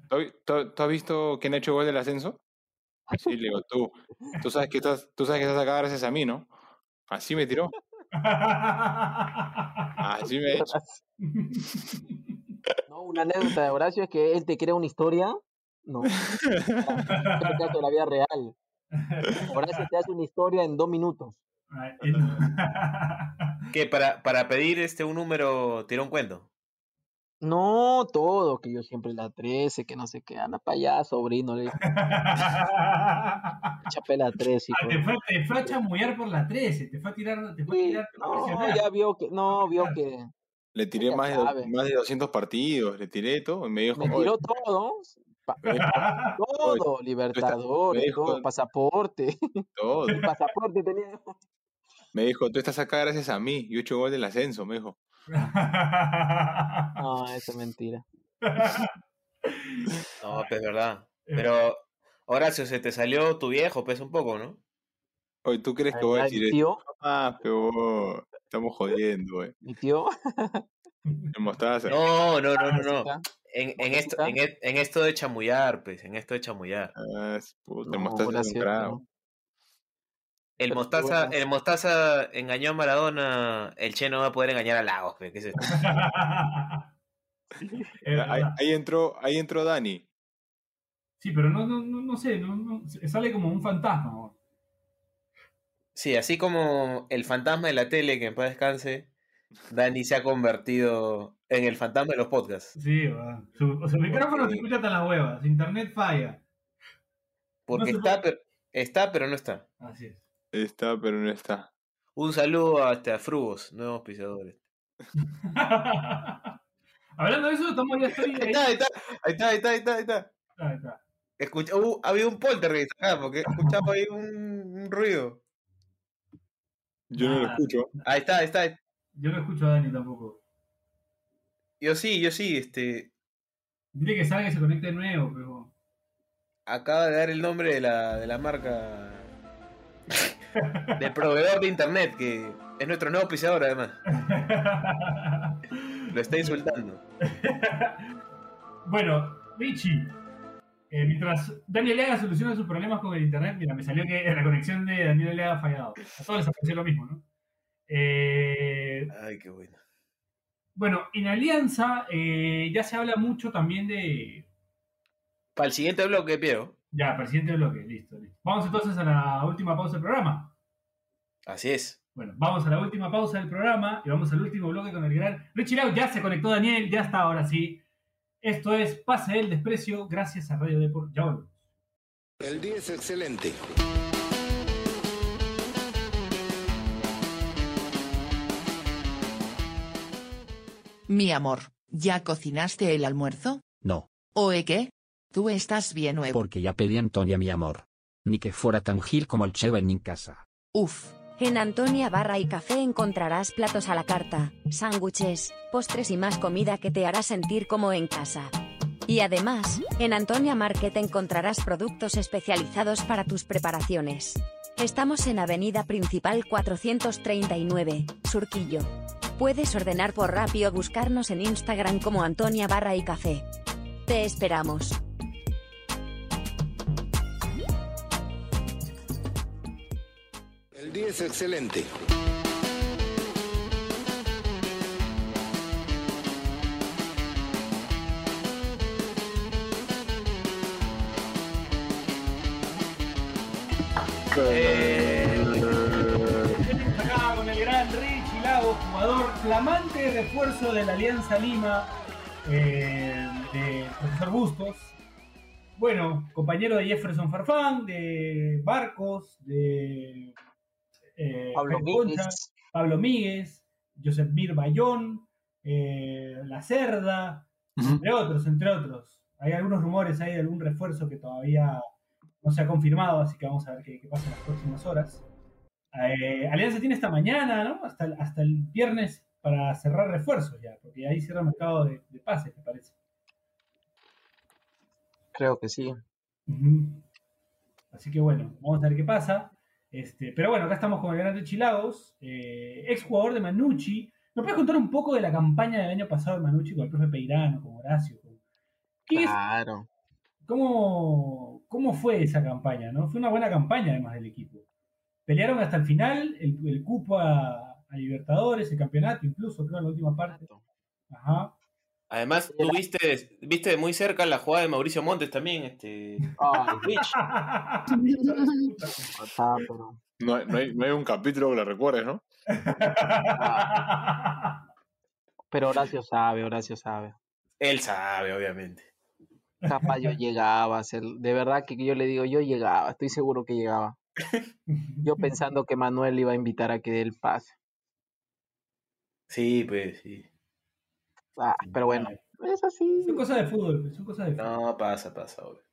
¿Tú, tú- tú has visto quién ha hecho gol del ascenso? Sí, le digo, tú. Tú sabes que estás, tú sabes que estás acá gracias a mí, ¿no? Así me tiró. Así me ha hecho. No, una anécdota de Horacio es que él te crea una historia. No, creo que de la vida real. Horacio te hace una historia en dos minutos. Que para, para pedir este un número, tira un cuento. No, todo, que yo siempre la 13, que no sé qué, anda para allá, sobrino, le chapé la 13. Ah, te, fue, te fue a chamullar por la 13, te fue a tirar, te fue a tirar, no, presionar. ya vio que, no, vio que Le tiré más de, más de 200 partidos, le tiré todo y me dijo, me "Oye, tiró todo, todo, Libertadores, dijo- todo, pasaporte, todo. pasaporte tenía. Me dijo, tú estás acá gracias a mí. Yo he hecho gol del ascenso, me dijo. No, eso es mentira. No, pues verdad. Pero, Horacio, se te salió tu viejo, pesa un poco, ¿no? Oye, ¿tú crees que voy a decir tío, Ah, pero estamos jodiendo, güey. mi tío, Me mostraste. No, no, no, no, no. Jessica, En, en esto, en, e- en esto de chamullar, pues, en esto de chamullar. Ah, es- puta, no, mostraste un gracias, crack. no. El Mostaza, bueno. el Mostaza engañó a Maradona, el Che no va a poder engañar a Lagos, ¿qué es esto? Es Ahí, entró, ahí entró Dani. Sí, pero no, no, no, no sé, no, no- sale como un fantasma. Sí, así como el fantasma de la tele, que en paz descanse, Dani se ha convertido en el fantasma de los podcasts. Sí, va. Su, o sea, el micrófono se escucha hasta las huevas, internet falla. Porque está, pero, está, pero no está. Así es. Está, pero no está. Un saludo hasta Frugos, nuevos pisadores. Hablando de eso, estamos ya estoy Ahí está, ahí está, ahí está, ahí está, ahí está, ahí está. Ahí está. Escucha, uh, había un poltergeist acá, porque escuchaba ahí un, un ruido. Yo no lo Ah. escucho. Ahí está, ahí está. Yo no escucho a Dani tampoco. Yo sí, yo sí, este, Dile que salga y se conecte de nuevo, pero. acaba de dar el nombre de la, de la marca del proveedor de internet, que es nuestro nuevo pisador además. Lo está insultando. bueno, Richie. eh, mientras Daniel Leaga soluciona sus problemas con el internet, mira, me salió que la conexión de Daniel Leaga ha fallado. A todos les apareció lo mismo, ¿no? Eh, Ay, qué bueno. bueno, en Alianza eh, ya se habla mucho también de. Para el siguiente bloque, Piero, Ya, para el siguiente bloque, listo, listo. Vamos entonces a la última pausa del programa. Así es. Bueno, vamos a la última pausa del programa y vamos al último bloque con el gran Richie Lau. Ya se conectó Daniel, ya está ahora sí. Esto es Pase del Desprecio, gracias a Radio Deport. Ya volvemos. El día es excelente. Mi amor, ¿ya cocinaste el almuerzo? No, ¿Oe qué? ¿Tú estás bien nuevo? porque ya pedí a Antonia mi amor. Ni que fuera tan gil como el Cheva en mi casa. Uf, En Antonia Barra y Café encontrarás platos a la carta, sándwiches, postres y más comida que te hará sentir como en casa. Y además, en Antonia Market encontrarás productos especializados para tus preparaciones. Estamos en Avenida Principal 439, Surquillo. Puedes ordenar por Rappi o buscarnos en Instagram como Antonia Barra y Café. Te esperamos. Es excelente. Acá con el gran Richie Lago, jugador flamante refuerzo de la Alianza Lima, eh, de profesor Bustos. Bueno, compañero de Jefferson Farfán, de Barcos, de eh, Pablo Jaime Concha, Míguez. Pablo Míguez, Josep Mir Bayón, eh, La Cerda, entre otros, entre otros. Hay algunos rumores ahí de algún refuerzo que todavía no se ha confirmado, así que vamos a ver qué, qué pasa en las próximas horas. Eh, Alianza tiene esta mañana, ¿no? Hasta, el- hasta el viernes para cerrar refuerzos ya, porque ahí cierra el mercado de, de pases, me parece. Creo que sí. Así que bueno, vamos a ver qué pasa. Este, pero bueno, acá estamos con el gran Richie Lagos, eh, ex jugador de Manucci. ¿Nos puedes contar un poco de la campaña del año pasado de Manucci con el profe Peirano, con Horacio? con- ¿Qué es- Claro. ¿Cómo, ¿Cómo fue esa campaña? ¿no? Fue una buena campaña además del equipo. Pelearon hasta el final el, el cupo a, a Libertadores, el campeonato, incluso creo en la última parte. Ajá. Además, tú viste, viste de muy cerca la jugada de Mauricio Montes también, este. Ay, pero- No, hay- no hay, no hay un capítulo que lo recuerdes, ¿no? Pero Horacio sabe, Horacio sabe. Él sabe, obviamente. Capaz yo llegaba a ser, de verdad que yo le digo, yo llegaba, estoy seguro que llegaba. Yo pensando que Manuel iba a invitar a que dé el pase. Sí, pues sí. Ah, pero bueno, es así. Son cosas de fútbol, pues, son cosas de fútbol. No, pasa, pasa, obvio.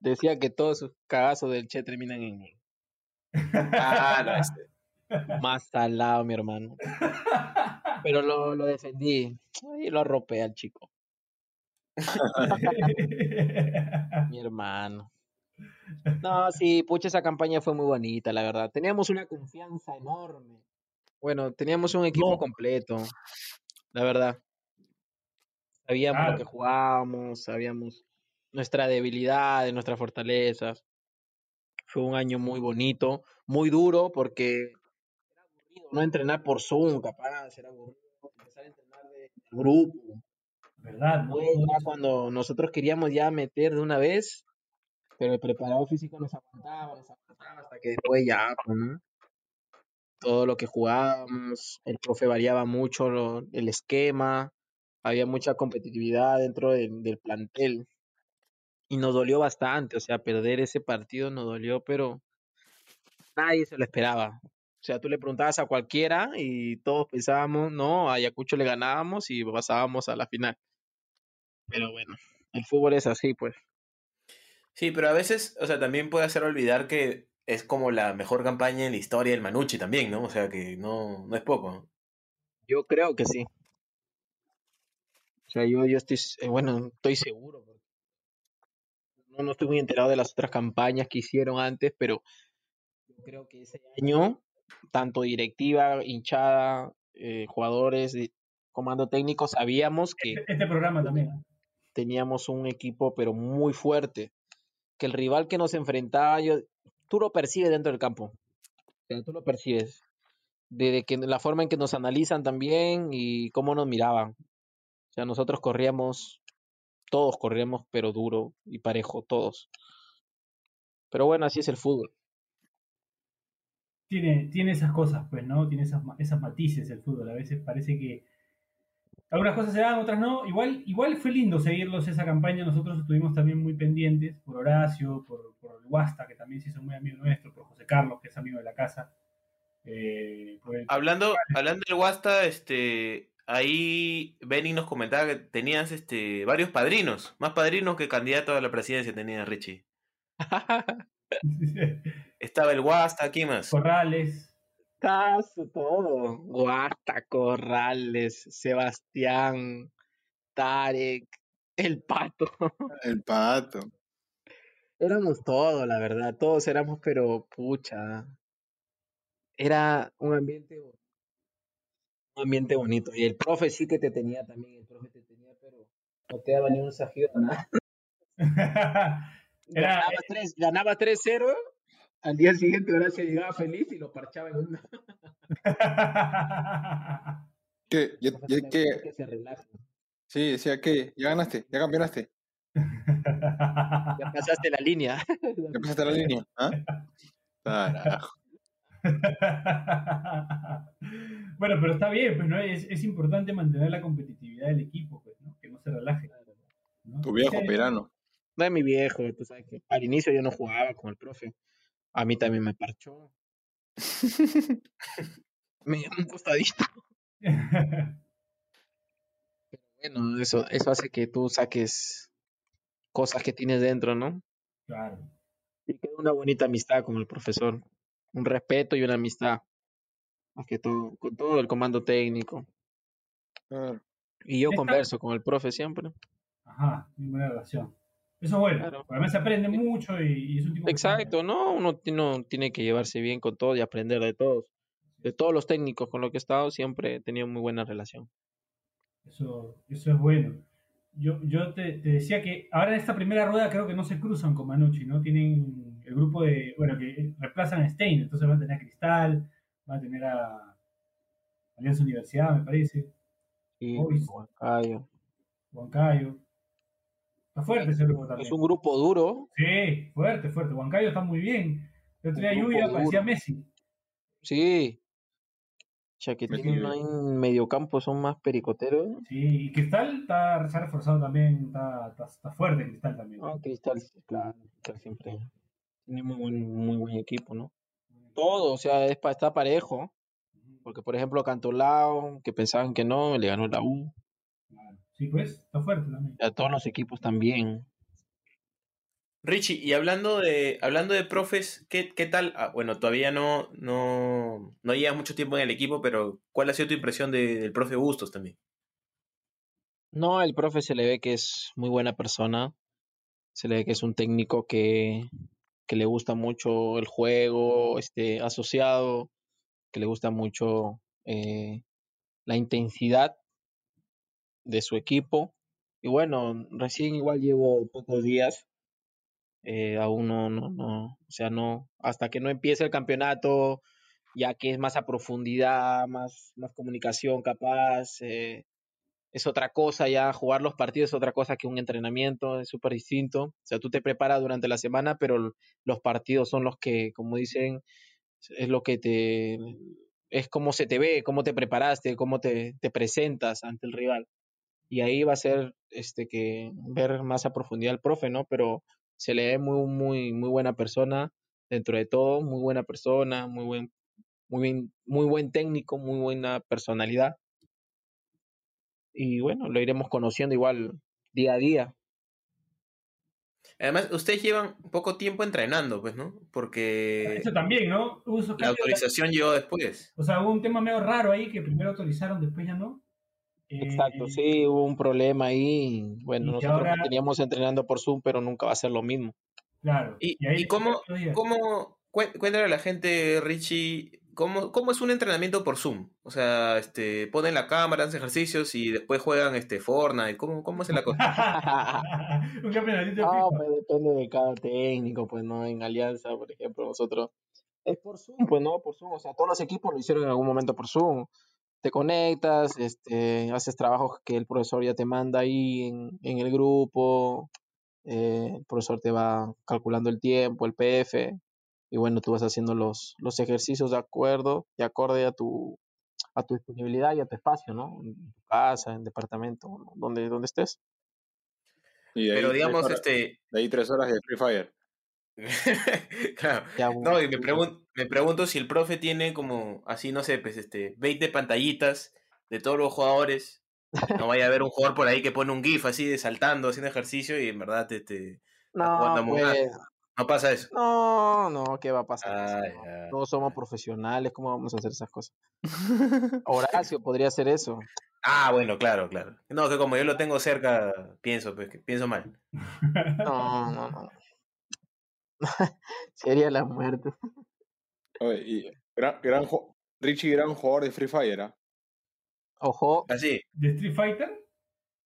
Decía que todos sus cagazos del Che terminan en. Ah, no, este. Más salado, mi hermano. Pero lo, lo defendí y lo arropé al chico, mi hermano. No, sí, pucha, esa campaña fue muy bonita, la verdad. Teníamos una confianza enorme. Bueno, teníamos un equipo No. completo, la verdad. Sabíamos lo Claro. que jugábamos, sabíamos nuestra debilidad, nuestras fortalezas. Fue un año muy bonito, muy duro, porque era aburrido no entrenar por Zoom, capaz, era aburrido empezar a entrenar de grupo. ¿Verdad? Fue ya cuando nosotros queríamos ya meter de una vez, pero el preparador físico nos aguantaba, nos aguantaba hasta que después ya, pues, ¿no? Todo lo que jugábamos, el profe variaba mucho lo- el esquema, había mucha competitividad dentro del, del plantel y nos dolió bastante, o sea, perder ese partido nos dolió, pero nadie se lo esperaba. O sea, tú le preguntabas a cualquiera y todos pensábamos, no, a Ayacucho le ganábamos y pasábamos a la final. Pero bueno, el fútbol es así, pues. Sí, pero a veces, o sea, también puede hacer olvidar que es como la mejor campaña en la historia del Manucci también, ¿no? O sea, que no, no es poco. Yo creo que sí. O sea, yo, yo estoy, eh, bueno, estoy seguro. No, no estoy muy enterado de las otras campañas que hicieron antes, pero yo creo que ese año, tanto directiva, hinchada, eh, jugadores, comando técnico, sabíamos que Este programa también. teníamos un equipo, pero muy fuerte. Que el rival que nos enfrentaba, yo, tú lo percibes dentro del campo. O sea, tú lo percibes. Desde que la forma en que nos analizan también y cómo nos miraban. O sea, nosotros corríamos, todos corríamos, pero duro y parejo, todos. Pero bueno, así es el fútbol. Tiene, tiene esas cosas, pues, ¿no? Tiene esas, esas matices el fútbol. A veces parece que algunas cosas se dan, otras no. Igual, igual fue lindo seguirlos esa campaña. Nosotros estuvimos también muy pendientes por Horacio, por, por el Guasta, que también se hizo muy amigo nuestro, por José Carlos, que es amigo de la casa. Eh, el- Hablando, hablando del Guasta, este, ahí Benny nos comentaba que tenías este, varios padrinos, más padrinos que candidatos a la presidencia tenía Richie. Estaba el Guasta, ¿quién más? Corrales. Caso todo. Guasta, Corrales, Sebastián, Tarek, el pato. El pato. Éramos todos, la verdad, todos éramos, pero pucha. Era un ambiente, un ambiente bonito. Y el profe sí que te tenía también, el profe te tenía, pero no te daba ni un sajido, nada. Era, Ganaba 3, ganaba 3-0, al día siguiente Horacio llegaba feliz y lo parchaba en una. ¿Qué? ¿Ya- que se. Sí, decía que ya ganaste, ya campeonaste, Ya pasaste la línea. ya pasaste la línea. ¿Ah? Carajo. bueno, pero está bien, pues, ¿no? Es, es importante mantener la competitividad del equipo, pues, ¿no? Que no se relaje. ¿no? Tu viejo Sí, perano. No es mi viejo, tú sabes que al inicio yo no jugaba con el profe. A mí también me parchó. Me dio un costadito. Bueno, eso, eso hace que tú saques cosas que tienes dentro, ¿no? claro. Y queda una bonita amistad con el profesor. Un respeto y una amistad. Más que todo, con todo el comando técnico. Claro. Y yo Esta- converso con el profe siempre. Ajá, muy buena relación. Eso es bueno. Claro. Además se aprende mucho y, y es un tipo que Exacto, ¿no? Uno, uno tiene que llevarse bien con todo y aprender de todos. De todos los técnicos con los que he estado, siempre he tenido muy buena relación. Eso, eso es bueno. Yo, yo te, te decía que ahora en esta primera rueda creo que no se cruzan con Manucci, ¿no? Tienen el grupo de, bueno, que reemplazan a Stein, entonces van a tener a Cristal, van a tener a Alianza Universidad, me parece, Y Boys. Huancayo. Huancayo. Está fuerte ese grupo también. Es un grupo duro. Sí, fuerte, fuerte. Huancayo está muy bien. El otro día lluvia parecía Messi. Sí. Sirve. ahí en mediocampo, son más pericoteros. Sí, y Cristal está, se ha reforzado también, está, está, está fuerte Cristal también. Ah, Cristal, sí, claro. Cristal siempre tiene muy buen, muy buen equipo, ¿no? Todo, o sea, es pa- está parejo. Porque, por ejemplo, Cantolao, que pensaban que no, le ganó la U. Claro. Sí, pues, está fuerte también. A todos los equipos también. Richie, y hablando de, hablando de profes, ¿qué, qué tal? Ah, bueno, todavía no, no, no llevas mucho tiempo en el equipo, pero ¿cuál ha sido tu impresión de- del profe Bustos también? No, el profe se le ve que es muy buena persona. Se le ve que es un técnico que, que le gusta mucho el juego, este, asociado, que le gusta mucho eh, la intensidad de su equipo. Y bueno, recién igual llevo pocos días. eh, aún no, no, no, o sea, no, hasta que no empiece el campeonato, ya que es más a profundidad, más, más comunicación capaz, eh, es otra cosa ya, jugar los partidos es otra cosa que un entrenamiento, es súper distinto. O sea, tú te preparas durante la semana, pero los partidos son los que, como dicen, es lo que te, es cómo se te ve, cómo te preparaste, cómo te, te presentas ante el rival. Y ahí va a ser este que ver más a profundidad al profe, ¿no? Pero se le ve muy, muy, muy buena persona dentro de todo, muy buena persona, muy buen, muy bien, muy buen técnico, muy buena personalidad. Y bueno, lo iremos conociendo igual día a día. Además, ustedes llevan poco tiempo entrenando, pues, ¿no? Porque Eso también, ¿no? La autorización llegó después. O sea, hubo un tema medio raro ahí que primero autorizaron, después ya no. Eh, Exacto, sí, hubo un problema ahí. Bueno, nosotros ahora- teníamos entrenando por Zoom, pero nunca va a ser lo mismo. Claro. ¿Y, y ahí y cómo, cómo, cué- cuéntale a la gente, Richie, cómo, cómo es un entrenamiento por Zoom? O sea, este, ponen la cámara, hacen ejercicios y después juegan este Fortnite. ¿Cómo, cómo es la cosa? un campeonatito de No, FIFA. pues depende de cada técnico, pues no, en Alianza, por ejemplo, nosotros es por Zoom, pues no, por Zoom, o sea, todos los equipos lo hicieron en algún momento por Zoom. Te conectas, este, haces trabajos que el profesor ya te manda ahí en, en el grupo, eh, el profesor te va calculando el tiempo, el PF, y bueno, tú vas haciendo los, los ejercicios de acuerdo y acorde a tu, a tu disponibilidad y a tu espacio, ¿no? En tu casa, en departamento, ¿no? donde, donde estés. Y de ahí Pero digamos, horas- este. De ahí tres horas de Free Fire. claro. Ya, No, y me, bueno, pregun- me pregunto si el profe tiene como, así, no sé, pues, este, 20 pantallitas de todos los jugadores. No vaya a haber un jugador por ahí que pone un GIF así de saltando, haciendo ejercicio y en verdad este, está jugando No, pues, No pasa eso. no, no, ¿qué va a pasar? eso? No, ay. Todos somos profesionales, ¿cómo vamos a hacer esas cosas? Horacio podría hacer eso. Ah, bueno, claro, claro. No, que como yo lo tengo cerca, pienso, pues, que pienso mal. No, no, no. Sería la muerte. Oye, y gran, gran Richie, gran jugador de Free Fire, ¿ah? Ojo, Así. ¿De Street Fighter?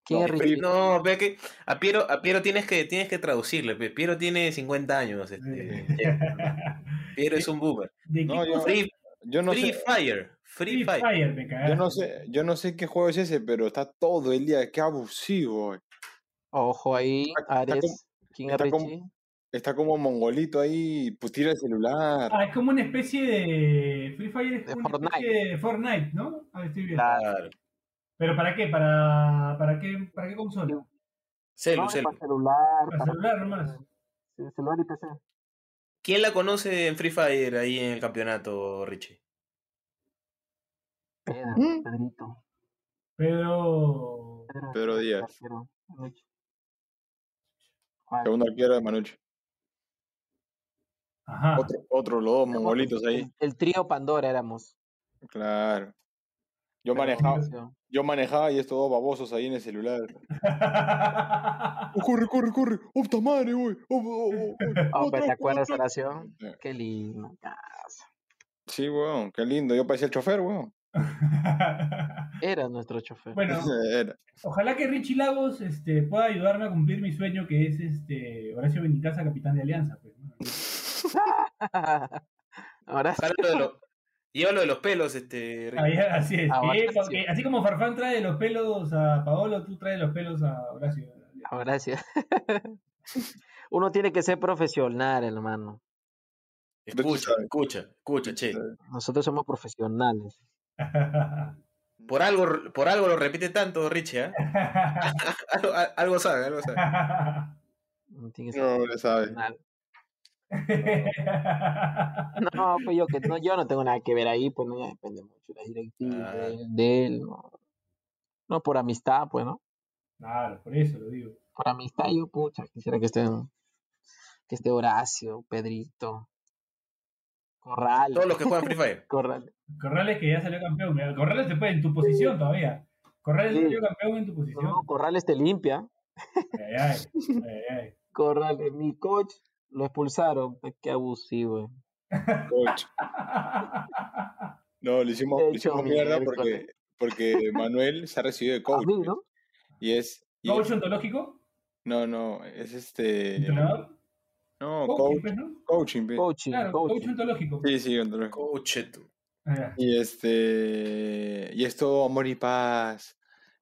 ¿Quién No, es Free- Richie? No, ve que a Piero, a Piero tienes que tienes que traducirle. Piero tiene 50 años. Este, Piero es un boomer. ¿De No, yo-? Free, Yo no Free sé, Fire. Free Free Fire. Fire, me cagaste. yo no sé, yo no sé qué juego es ese, pero está todo el día, qué abusivo. oye. Ojo ahí, Está- Ares. como- ¿Quién es está como- Richie? Está como mongolito ahí, pues tira el celular. Ah, es como una especie de. Free Fire es De como una Fortnite. especie de Fortnite, ¿no? A ver, estoy viendo. Claro. ¿Pero para qué? ¿Para, para qué? ¿Para qué consola? Celu, No, es celu. para celular, Para para celular nomás. sí, celular y PC. ¿Quién la conoce en Free Fire ahí en el campeonato, Richie? Pedro, ¿Mm? Pedrito. Pedro, Pedro el Díaz. arquero, Segundo arquero de Manucci. Ajá. Otro, otro, los dos mongolitos ahí. El, el trío Pandora éramos. Claro. Yo manejaba, yo manejaba y estos dos babosos ahí en el celular. Oh, corre, corre, corre. ¡Oh, puta madre, güey! ¡Oh, oh, oh, oh! Oh, pero ¿te ¡Otra, acuerdas oración? Qué lindo. casa. Sí, weón, qué lindo. Yo parecía el chofer, weón. Era nuestro chofer. bueno, Era. ojalá que Richie Lagos este, pueda ayudarme a cumplir mi sueño, que es este Horacio Benincasa, capitán de Alianza. Pues, lo- Lleva lo de los pelos, este. Así es. Ah, Horacio. porque así como Farfán trae los pelos a Paolo, tú traes los pelos a Horacio. Ahora sí. Uno tiene que ser profesional, hermano. Escucha, escucha, escucha, che. Nosotros somos profesionales. Por algo, por algo lo repite tanto, Richie, ¿ah? algo, a- algo sabe, algo sabe. Uno tiene que ser No, le sabe. No, pues yo que no, yo no tengo nada que ver ahí, pues no, ya depende mucho de la directiva, Ah. de él, de él, no. No, por amistad, pues, ¿no? claro, por eso lo digo. Por amistad yo, pucha, quisiera que estén, que esté Horacio, Pedrito, Corral, Todos los que juegan Free Fire. Corral. Corrales que ya salió campeón. Corrales se puede en tu posición todavía. Corrales Sí. salió campeón en tu posición. No, Corrales te limpia. Ay, ay. Corrales, mi coach lo expulsaron, pues, qué abusivo. Coach. No, le hicimos, le hecho hicimos mierda porque, porque Manuel se ha recibido de coach. mí, ¿no? Y es. y ¿Coach es- ontológico? no, no, es este. ¿Entrenador? No, Coaching, coach, pues, ¿no? coaching. Coaching, Claro, coach ontológico. Sí, sí, entonces. Coche, tú. Ah. Y este. Y es todo amor y paz.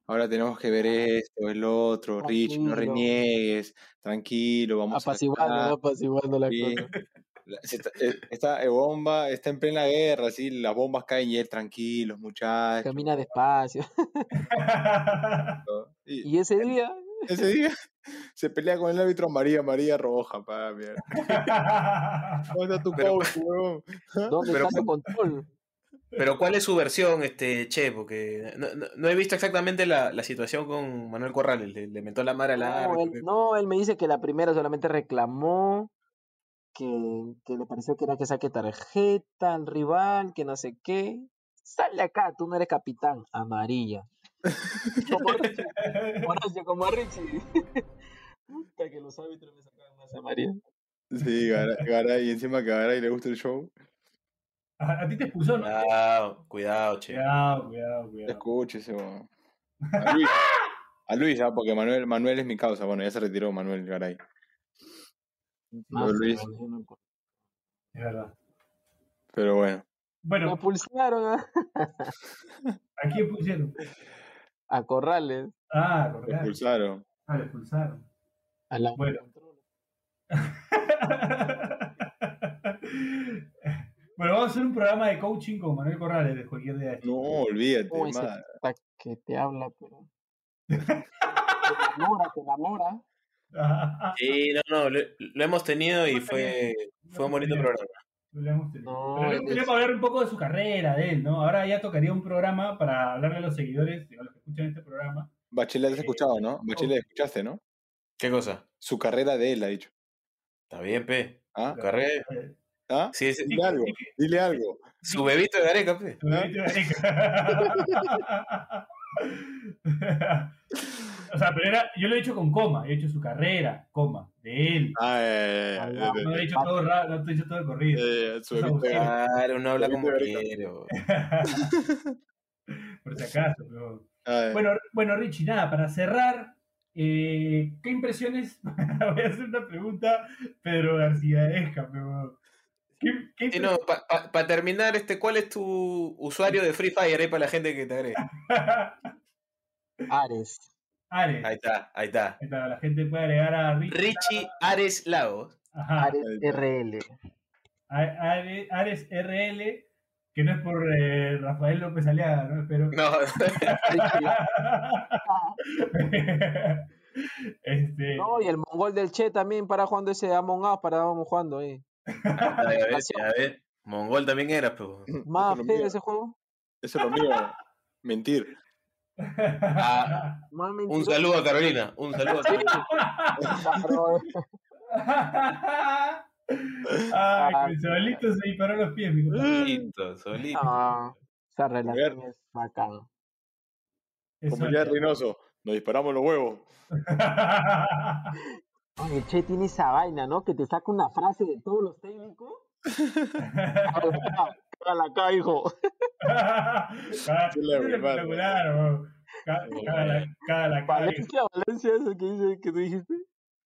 Ahora tenemos que ver esto, el otro. Rich, no reniegues. Tranquilo, vamos Apaciguando, a. apaciguando la Sí. cosa. Está, eh, eh, bomba, está en plena guerra, así, las bombas caen y él, tranquilos, muchachos. Camina despacio. Y Y ese día, ese día se pelea con el árbitro María, María Roja, pa, mierda. ¿Dónde está tu coach, huevón? ¿dónde está tu control? Pero ¿cuál es su versión, este, che? Porque no, no- no he visto exactamente la, la situación con Manuel Corrales. Le, le mentó la madre al No árbitro. él, no, él me dice que la primera solamente reclamó, que, que le pareció que era que saque tarjeta al rival, que no sé qué. Sale acá, tú no eres capitán. Amarilla. Como Richie, como Richie. Puta que los árbitros me sacaban más amarilla. Sí, Garay, Garay, y encima que a Garay le gusta el show. A, a ti te expulsó, ¿no? Cuidado, cuidado, che. Cuidado, cuidado, cuidado. Escúchese, huevón. A Luis, a Luis, ah, porque Manuel, Manuel es mi causa. Bueno, ya se retiró Manuel Garay. No, Pero Luis. Es verdad. pero bueno. Me Bueno, expulsaron a, ¿a quién pusieron? a Corrales. Ah, Lo correcto. expulsaron. Ah, lo expulsaron. A la Bueno. Bueno, vamos a hacer un programa de coaching con Manuel Corrales de cualquier día. No, olvídate, Uy, que te habla, pero. te enamora, te enamora. Sí, no, no, lo, lo hemos tenido y fue, fue un bonito programa. Lo hemos tenido. No, Pero él hemos tenido es- para hablar un poco de su carrera, de él, ¿no? Ahora ya tocaría un programa para hablarle a los seguidores, a los que escuchan este programa. Bachelet has Eh, escuchado, ¿no? Bachelet, escuchaste, ¿no? ¿Qué cosa? Su carrera de él, ha dicho. Está bien, pe. ¿Ah? Carrera. ¿Ah? Sí, sí. Dile algo, dile algo. Su bebito de Gareca, pe. tu bebito de Gareca. o sea, pero era, yo lo he dicho con coma, he hecho su carrera, coma, de él. Ah, eh, Ah, eh, eh, No he dicho todo, ra- no he dicho todo de corrido. eh, su. Claro, uno habla como bo. Por si acaso, pero... Bueno, bueno, Richie, nada, para cerrar, eh, ¿qué impresiones? Voy a hacer una pregunta, Pedro García Esca, pero. ¿Qué, no, para terminar, este, ¿cuál es tu usuario de Free Fire ahí para la gente que te agregue? Ares. Ares. Ahí está, ahí está. Ahí está, la gente puede agregar a Richie. Richie Ares Lagos. Ajá, Ares. RL. Ares RL, que no es por eh, Rafael López Aliaga, ¿no? Espero. No, este, No, y el mongol del Che también para jugando ese Among Us, para vamos jugando ahí. A ver, a ver. Mongol también era, pero. Más feo mío. ese juego. Eso es lo mío. Mentir. Ah, un saludo a Carolina. Un saludo a Carolina. Ay, que solito se disparó los pies, mi. Solito, solito. Ah, esa relación es bacana. Como ya Reynoso, nos disparamos los huevos. Oye, el Che tiene esa vaina, ¿no? Que te saca una frase de todos los técnicos. Cágala acá, hijo. Espectacular. Valencia, Valencia, eso que dice que tú dijiste.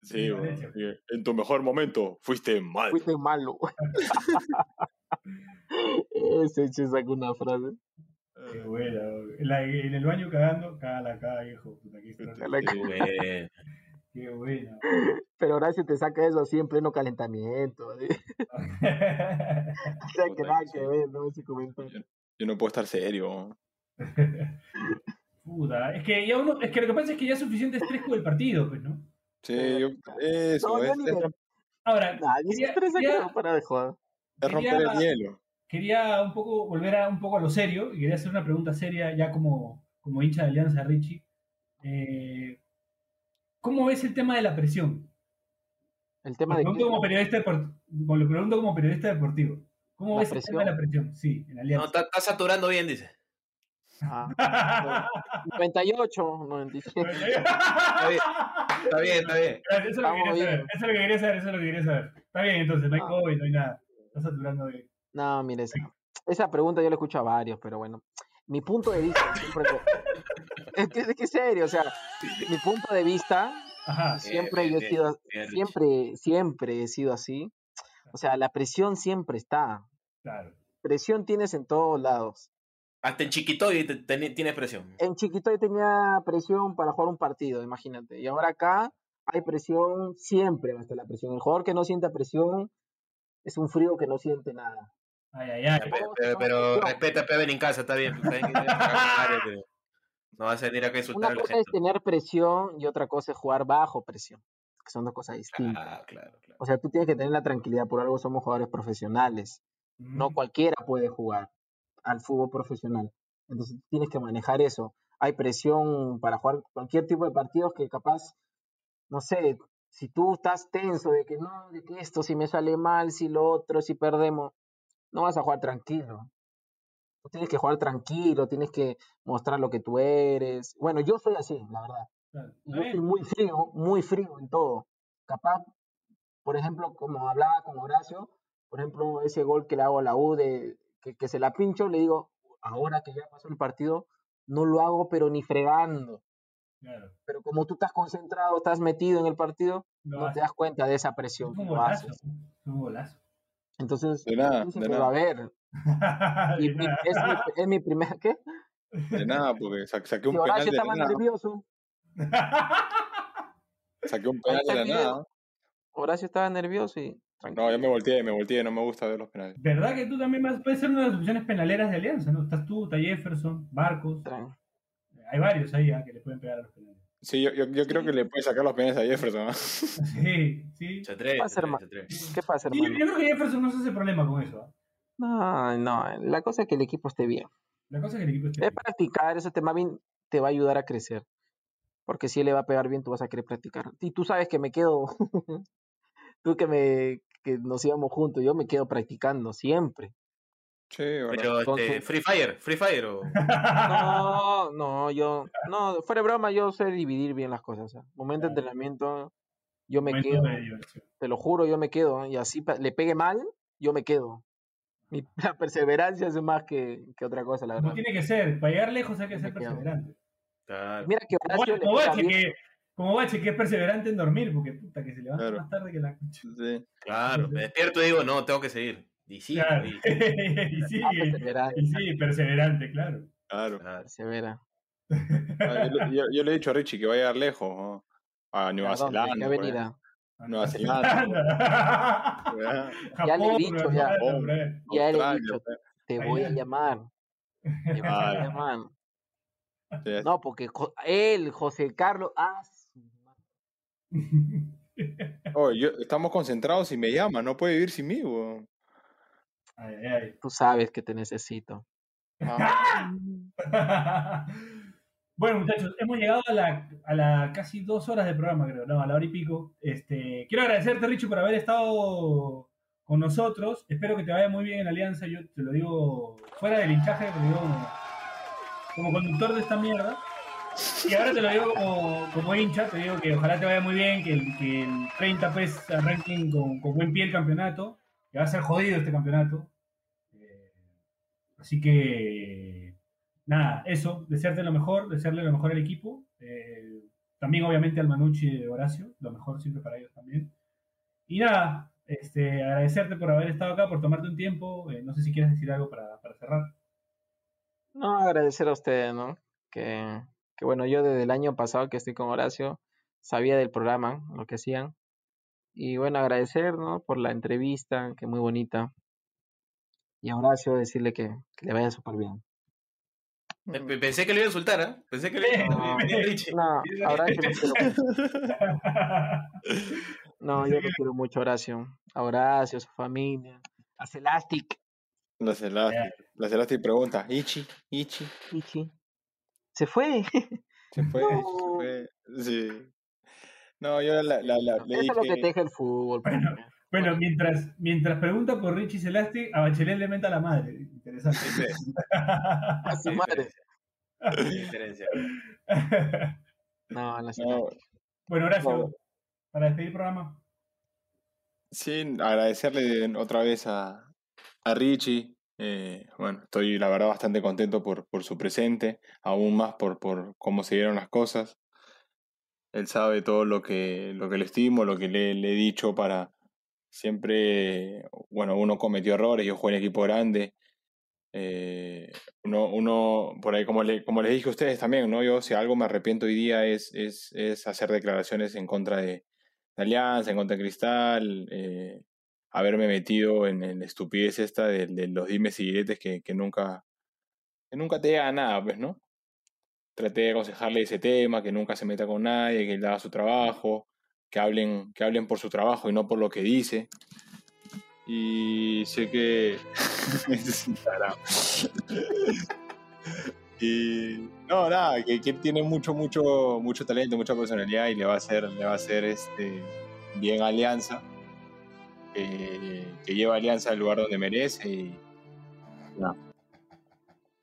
Sí, Sí, bueno, en tu mejor momento fuiste mal. Fuiste malo. Ese Che saca una frase. Qué buena, bro. En, la- en el baño cagando, caga la cara, hijo. Puta, acá. Qué bueno. Pero Horacio te saca eso así en pleno calentamiento. ¿sí? O sea que nada que ver, ¿no? Ese comentario. Yo no puedo estar serio. Puta, es que ya uno, es que lo que pasa es que ya es suficiente estrés con el partido, pues, ¿no? Sí, yo, eso, No, es, Ahora, Nadie se quería, quería- para de joder. es romper el hielo. quería un poco volver a un poco a lo serio y quería hacer una pregunta seria ya como, como hincha de Alianza Richie. Eh, ¿Cómo ves el tema de la presión? El tema de pregunto que como periodista lo pregunto como periodista deportivo. ¿Cómo ¿La ves el tema de la presión? Sí, en No, Alianza. está, está saturando bien, dice. Ah, 98, 97. Está bien, está bien. Eso es lo que quería saber. bien. Eso es lo que quería saber. Eso es lo que quería saber. Está bien, entonces, no hay Ah. COVID, no hay nada. Está saturando bien. No, mire, esa, esa pregunta yo la escucho a varios, pero bueno. Mi punto de vista siempre. es, que, es que es serio, o sea, mi punto de vista Ajá. siempre bien, yo he sido, siempre, siempre he sido así. O sea, la presión siempre está. Claro. Presión tienes en todos lados. Hasta en chiquito y te- te- tienes presión. En chiquito yo tenía presión para jugar un partido, imagínate. Y ahora acá hay presión, siempre va a estar la presión. El jugador que no sienta presión es un frío que no siente nada. Ay, ay, ay. Pero, pero- pero respeta a en casa, está bien. No vas a venir acá a insultar Una a la cosa gente. es tener presión y otra cosa es jugar bajo presión, que son dos cosas distintas. Ah, claro, claro. O sea, tú tienes que tener la tranquilidad, por algo somos jugadores profesionales. No cualquiera puede jugar al fútbol profesional. Entonces tienes que manejar eso. Hay presión para jugar cualquier tipo de partidos que capaz, no sé, si tú estás tenso de que no, de que esto, si me sale mal, si lo otro, si perdemos, no vas a jugar tranquilo. Tienes que jugar tranquilo, tienes que mostrar lo que tú eres. Bueno, yo soy así, la verdad. Claro. Yo soy muy frío, muy frío en todo. Capaz, por ejemplo, como hablaba con Horacio, por ejemplo, ese gol que le hago a la U de que, que se la pincho, le digo, ahora que ya pasó el partido, no lo hago, pero ni fregando. Claro. Pero como tú estás concentrado, estás metido en el partido, no te das cuenta de esa Es presión que un golazo. haces. Es un golazo. Entonces, De nada, de va a nada. Y es, mi, es mi primer, ¿qué? De nada, porque sa- saqué un Si penal Horacio de la estaba nada. nervioso, Saqué un penal de la nada. Horacio estaba nervioso y No, ya me volteé, me volteé, no me gusta ver los penales. ¿Verdad que tú también vas, puedes ser una de las opciones penaleras de Alianza, ¿no? Estás tú, está Jefferson, Barcos. Hay varios ahí ah, que le pueden pegar a los penales. Sí, yo, yo, yo creo que le puede sacar los penales a Jefferson. ¿no? Sí, sí. Se atreve, ¿Qué pasa, hermano? se atreve. ¿Qué pasa, Sí, yo creo que Jefferson no se hace problema con eso. ¿ah? No, no, la cosa es que el equipo esté bien. La cosa es que el equipo esté Es practicar, eso te, más bien te va a ayudar a crecer. Porque si él le va a pegar bien, tú vas a querer practicar. Y tú sabes que me quedo, tú que me que nos íbamos juntos, yo me quedo practicando siempre. Sí, Pero este, Free Fire, Free Fire o. No, no, yo, no, fuera de broma, yo sé dividir bien las cosas. o sea, momento de entrenamiento, yo me quedo, te lo juro, yo me quedo. Y así le pegue mal, yo me quedo. Mi, la perseverancia es más que, que otra cosa, la verdad. tiene que ser, para llegar lejos hay que ser perseverante. Claro. Mira que Como, Horacio Bache, que, como Bache, que es perseverante en dormir, porque puta, que se levanta Claro. más tarde que la cucha. Sí. Claro, me despierto y digo, no, tengo que seguir. Y sí, Claro. y- y sí, Ah, perseverante, y sí, perseverante, claro. Claro. claro. persevera. Ah, Yo, le- yo- yo le he dicho a Richie que va a llegar lejos, ¿no? A Nueva. Zelanda. ¿Qué por ahí. avenida? Nueva Zelanda. Ya le he dicho, ya. Ya le he dicho, te voy a llamar. Te voy a llamar. Sí, No, porque él, José Carlos, ah. Oye, yo- estamos concentrados y me llama, no puede vivir sin mí, ay, ay. tú sabes que te necesito. Ah, Bueno, muchachos, hemos llegado a la, a la casi dos horas de programa, creo, no, a la hora y pico. Este, quiero agradecerte, Richo, por haber estado con nosotros. Espero que te vaya muy bien en Alianza. Yo te lo digo fuera del hinchaje, te lo digo como, conductor de esta mierda. Y ahora te lo digo como, como hincha, te digo que ojalá te vaya muy bien, que el, que el 30 PES arranquen con, con buen pie el campeonato, que va a ser jodido este campeonato. Eh, así que, nada, eso, desearte lo mejor, desearle lo mejor al equipo. eh, también obviamente al Manucci y Horacio, lo mejor siempre para ellos también. Y nada, este, agradecerte por haber estado acá, por tomarte un tiempo. eh, no sé si quieres decir algo para, para cerrar. No, agradecer a ustedes, ¿no? Que, que bueno, yo desde el año pasado que estoy con Horacio, sabía del programa, lo que hacían. Y bueno, agradecer, ¿no? Por la entrevista, que muy bonita. Y a Horacio decirle que, que le vaya súper bien. Pe- Pensé que le iba a insultar, ¿ah? Pensé que le iba No, a Richie. no, a Horacio lo quiero mucho. No, yo lo quiero mucho, Horacio. A Horacio, a su familia, a Celastic. La Celasti. La Celasti pregunta, Ichi, Ichi. Ichi. Se fue. Se fue, se No. fue. Sí. No, yo la, la, la- le Eso es lo que dije, teje el fútbol. pues. Bueno, Bueno, mientras, mientras pregunta por Richie Celasti, a Bachelet le menta a la madre. Interesante. A su madre. Diferencia. No, la no, bueno, Horacio, No. para despedir el programa. Sí, agradecerle otra vez a, a Richie. eh, bueno, estoy la verdad bastante contento por, por su presente, aún más por, por cómo se dieron las cosas. Él sabe todo lo que, lo que le estimo, lo que le, le he dicho para siempre, bueno, uno cometió errores, yo jugué en equipo grande. eh, uno, uno, por ahí, como, le, como les dije a ustedes también, ¿no? Yo si algo me arrepiento hoy día es, es, es hacer declaraciones en contra de, de Alianza, en contra de Cristal, eh, haberme metido en, en la estupidez esta de, los dimes y diretes que, que nunca que nunca te llega nada, pues, ¿no? Traté de aconsejarle ese tema, que nunca se meta con nadie, que él haga su trabajo, que hablen, que hablen por su trabajo y no por lo que dice. Y sé que... y no, nada, que, que tiene mucho, mucho, mucho talento, mucha personalidad y le va a hacer, le va a hacer este, bien Alianza. Que, que lleva Alianza al lugar donde merece y... No,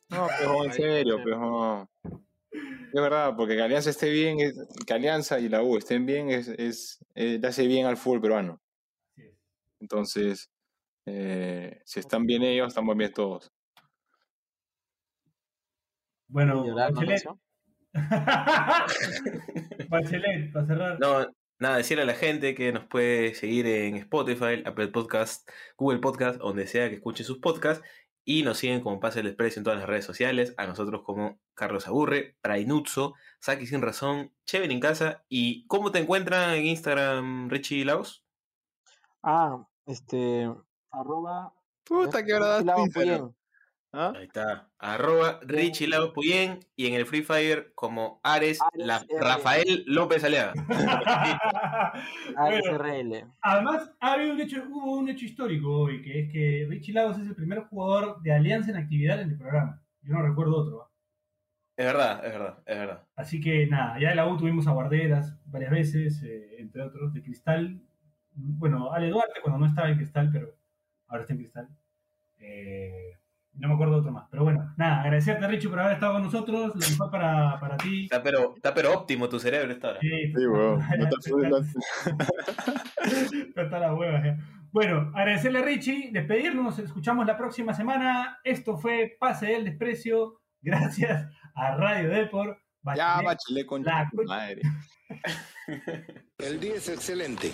no pero en serio, pero... Es verdad, porque que Alianza esté bien, es- que Alianza y la U estén bien, es, es, eh, le hace bien al fútbol peruano. Entonces, eh, si están bien ellos, estamos bien todos. Bueno. Bachelet, para cerrar. No, nada, decirle a la gente que nos puede seguir en Spotify, Apple Podcast, Google Podcast, donde sea que escuche sus podcasts. Y nos siguen como Pase el Expreso en todas las redes sociales. A nosotros como Carlos Aburre, Prainuzzo, Saki sin razón, Cheven en casa. ¿Y cómo te encuentran en Instagram, Richie Laos? Ah, este, arroba. Puta, que hora das ¿Ah? Ahí está. Arroba Richie Laos Puyen y en el Free Fire como Ares, Ares la-. Rafael López Aleaga. Ares Bueno, RL. Además, ha habido un hecho, hubo un hecho histórico hoy, que es que Richie Lagos es el primer jugador de Alianza en actividad en el programa. Yo no recuerdo otro. ¿va? Es verdad, es verdad, es verdad. Así que nada, ya de la U tuvimos a Guarderas varias veces, eh, entre otros, de Cristal. Bueno, Ale Duarte cuando no estaba en Cristal, pero ahora está en Cristal. Eh, no me acuerdo de otro más. Pero bueno, nada, agradecerte, Richie, por haber estado con nosotros. Lo mejor para, para ti. Está pero, está pero óptimo tu cerebro esta hora. Sí, Sí, weón. No te está la hueva ya. Bueno, agradecerle a Richie, despedirnos, nos escuchamos la próxima semana. Esto fue Pase del Desprecio, gracias a Radio Depor. Ya, Bachelet, bachelet con La madre. El día es excelente.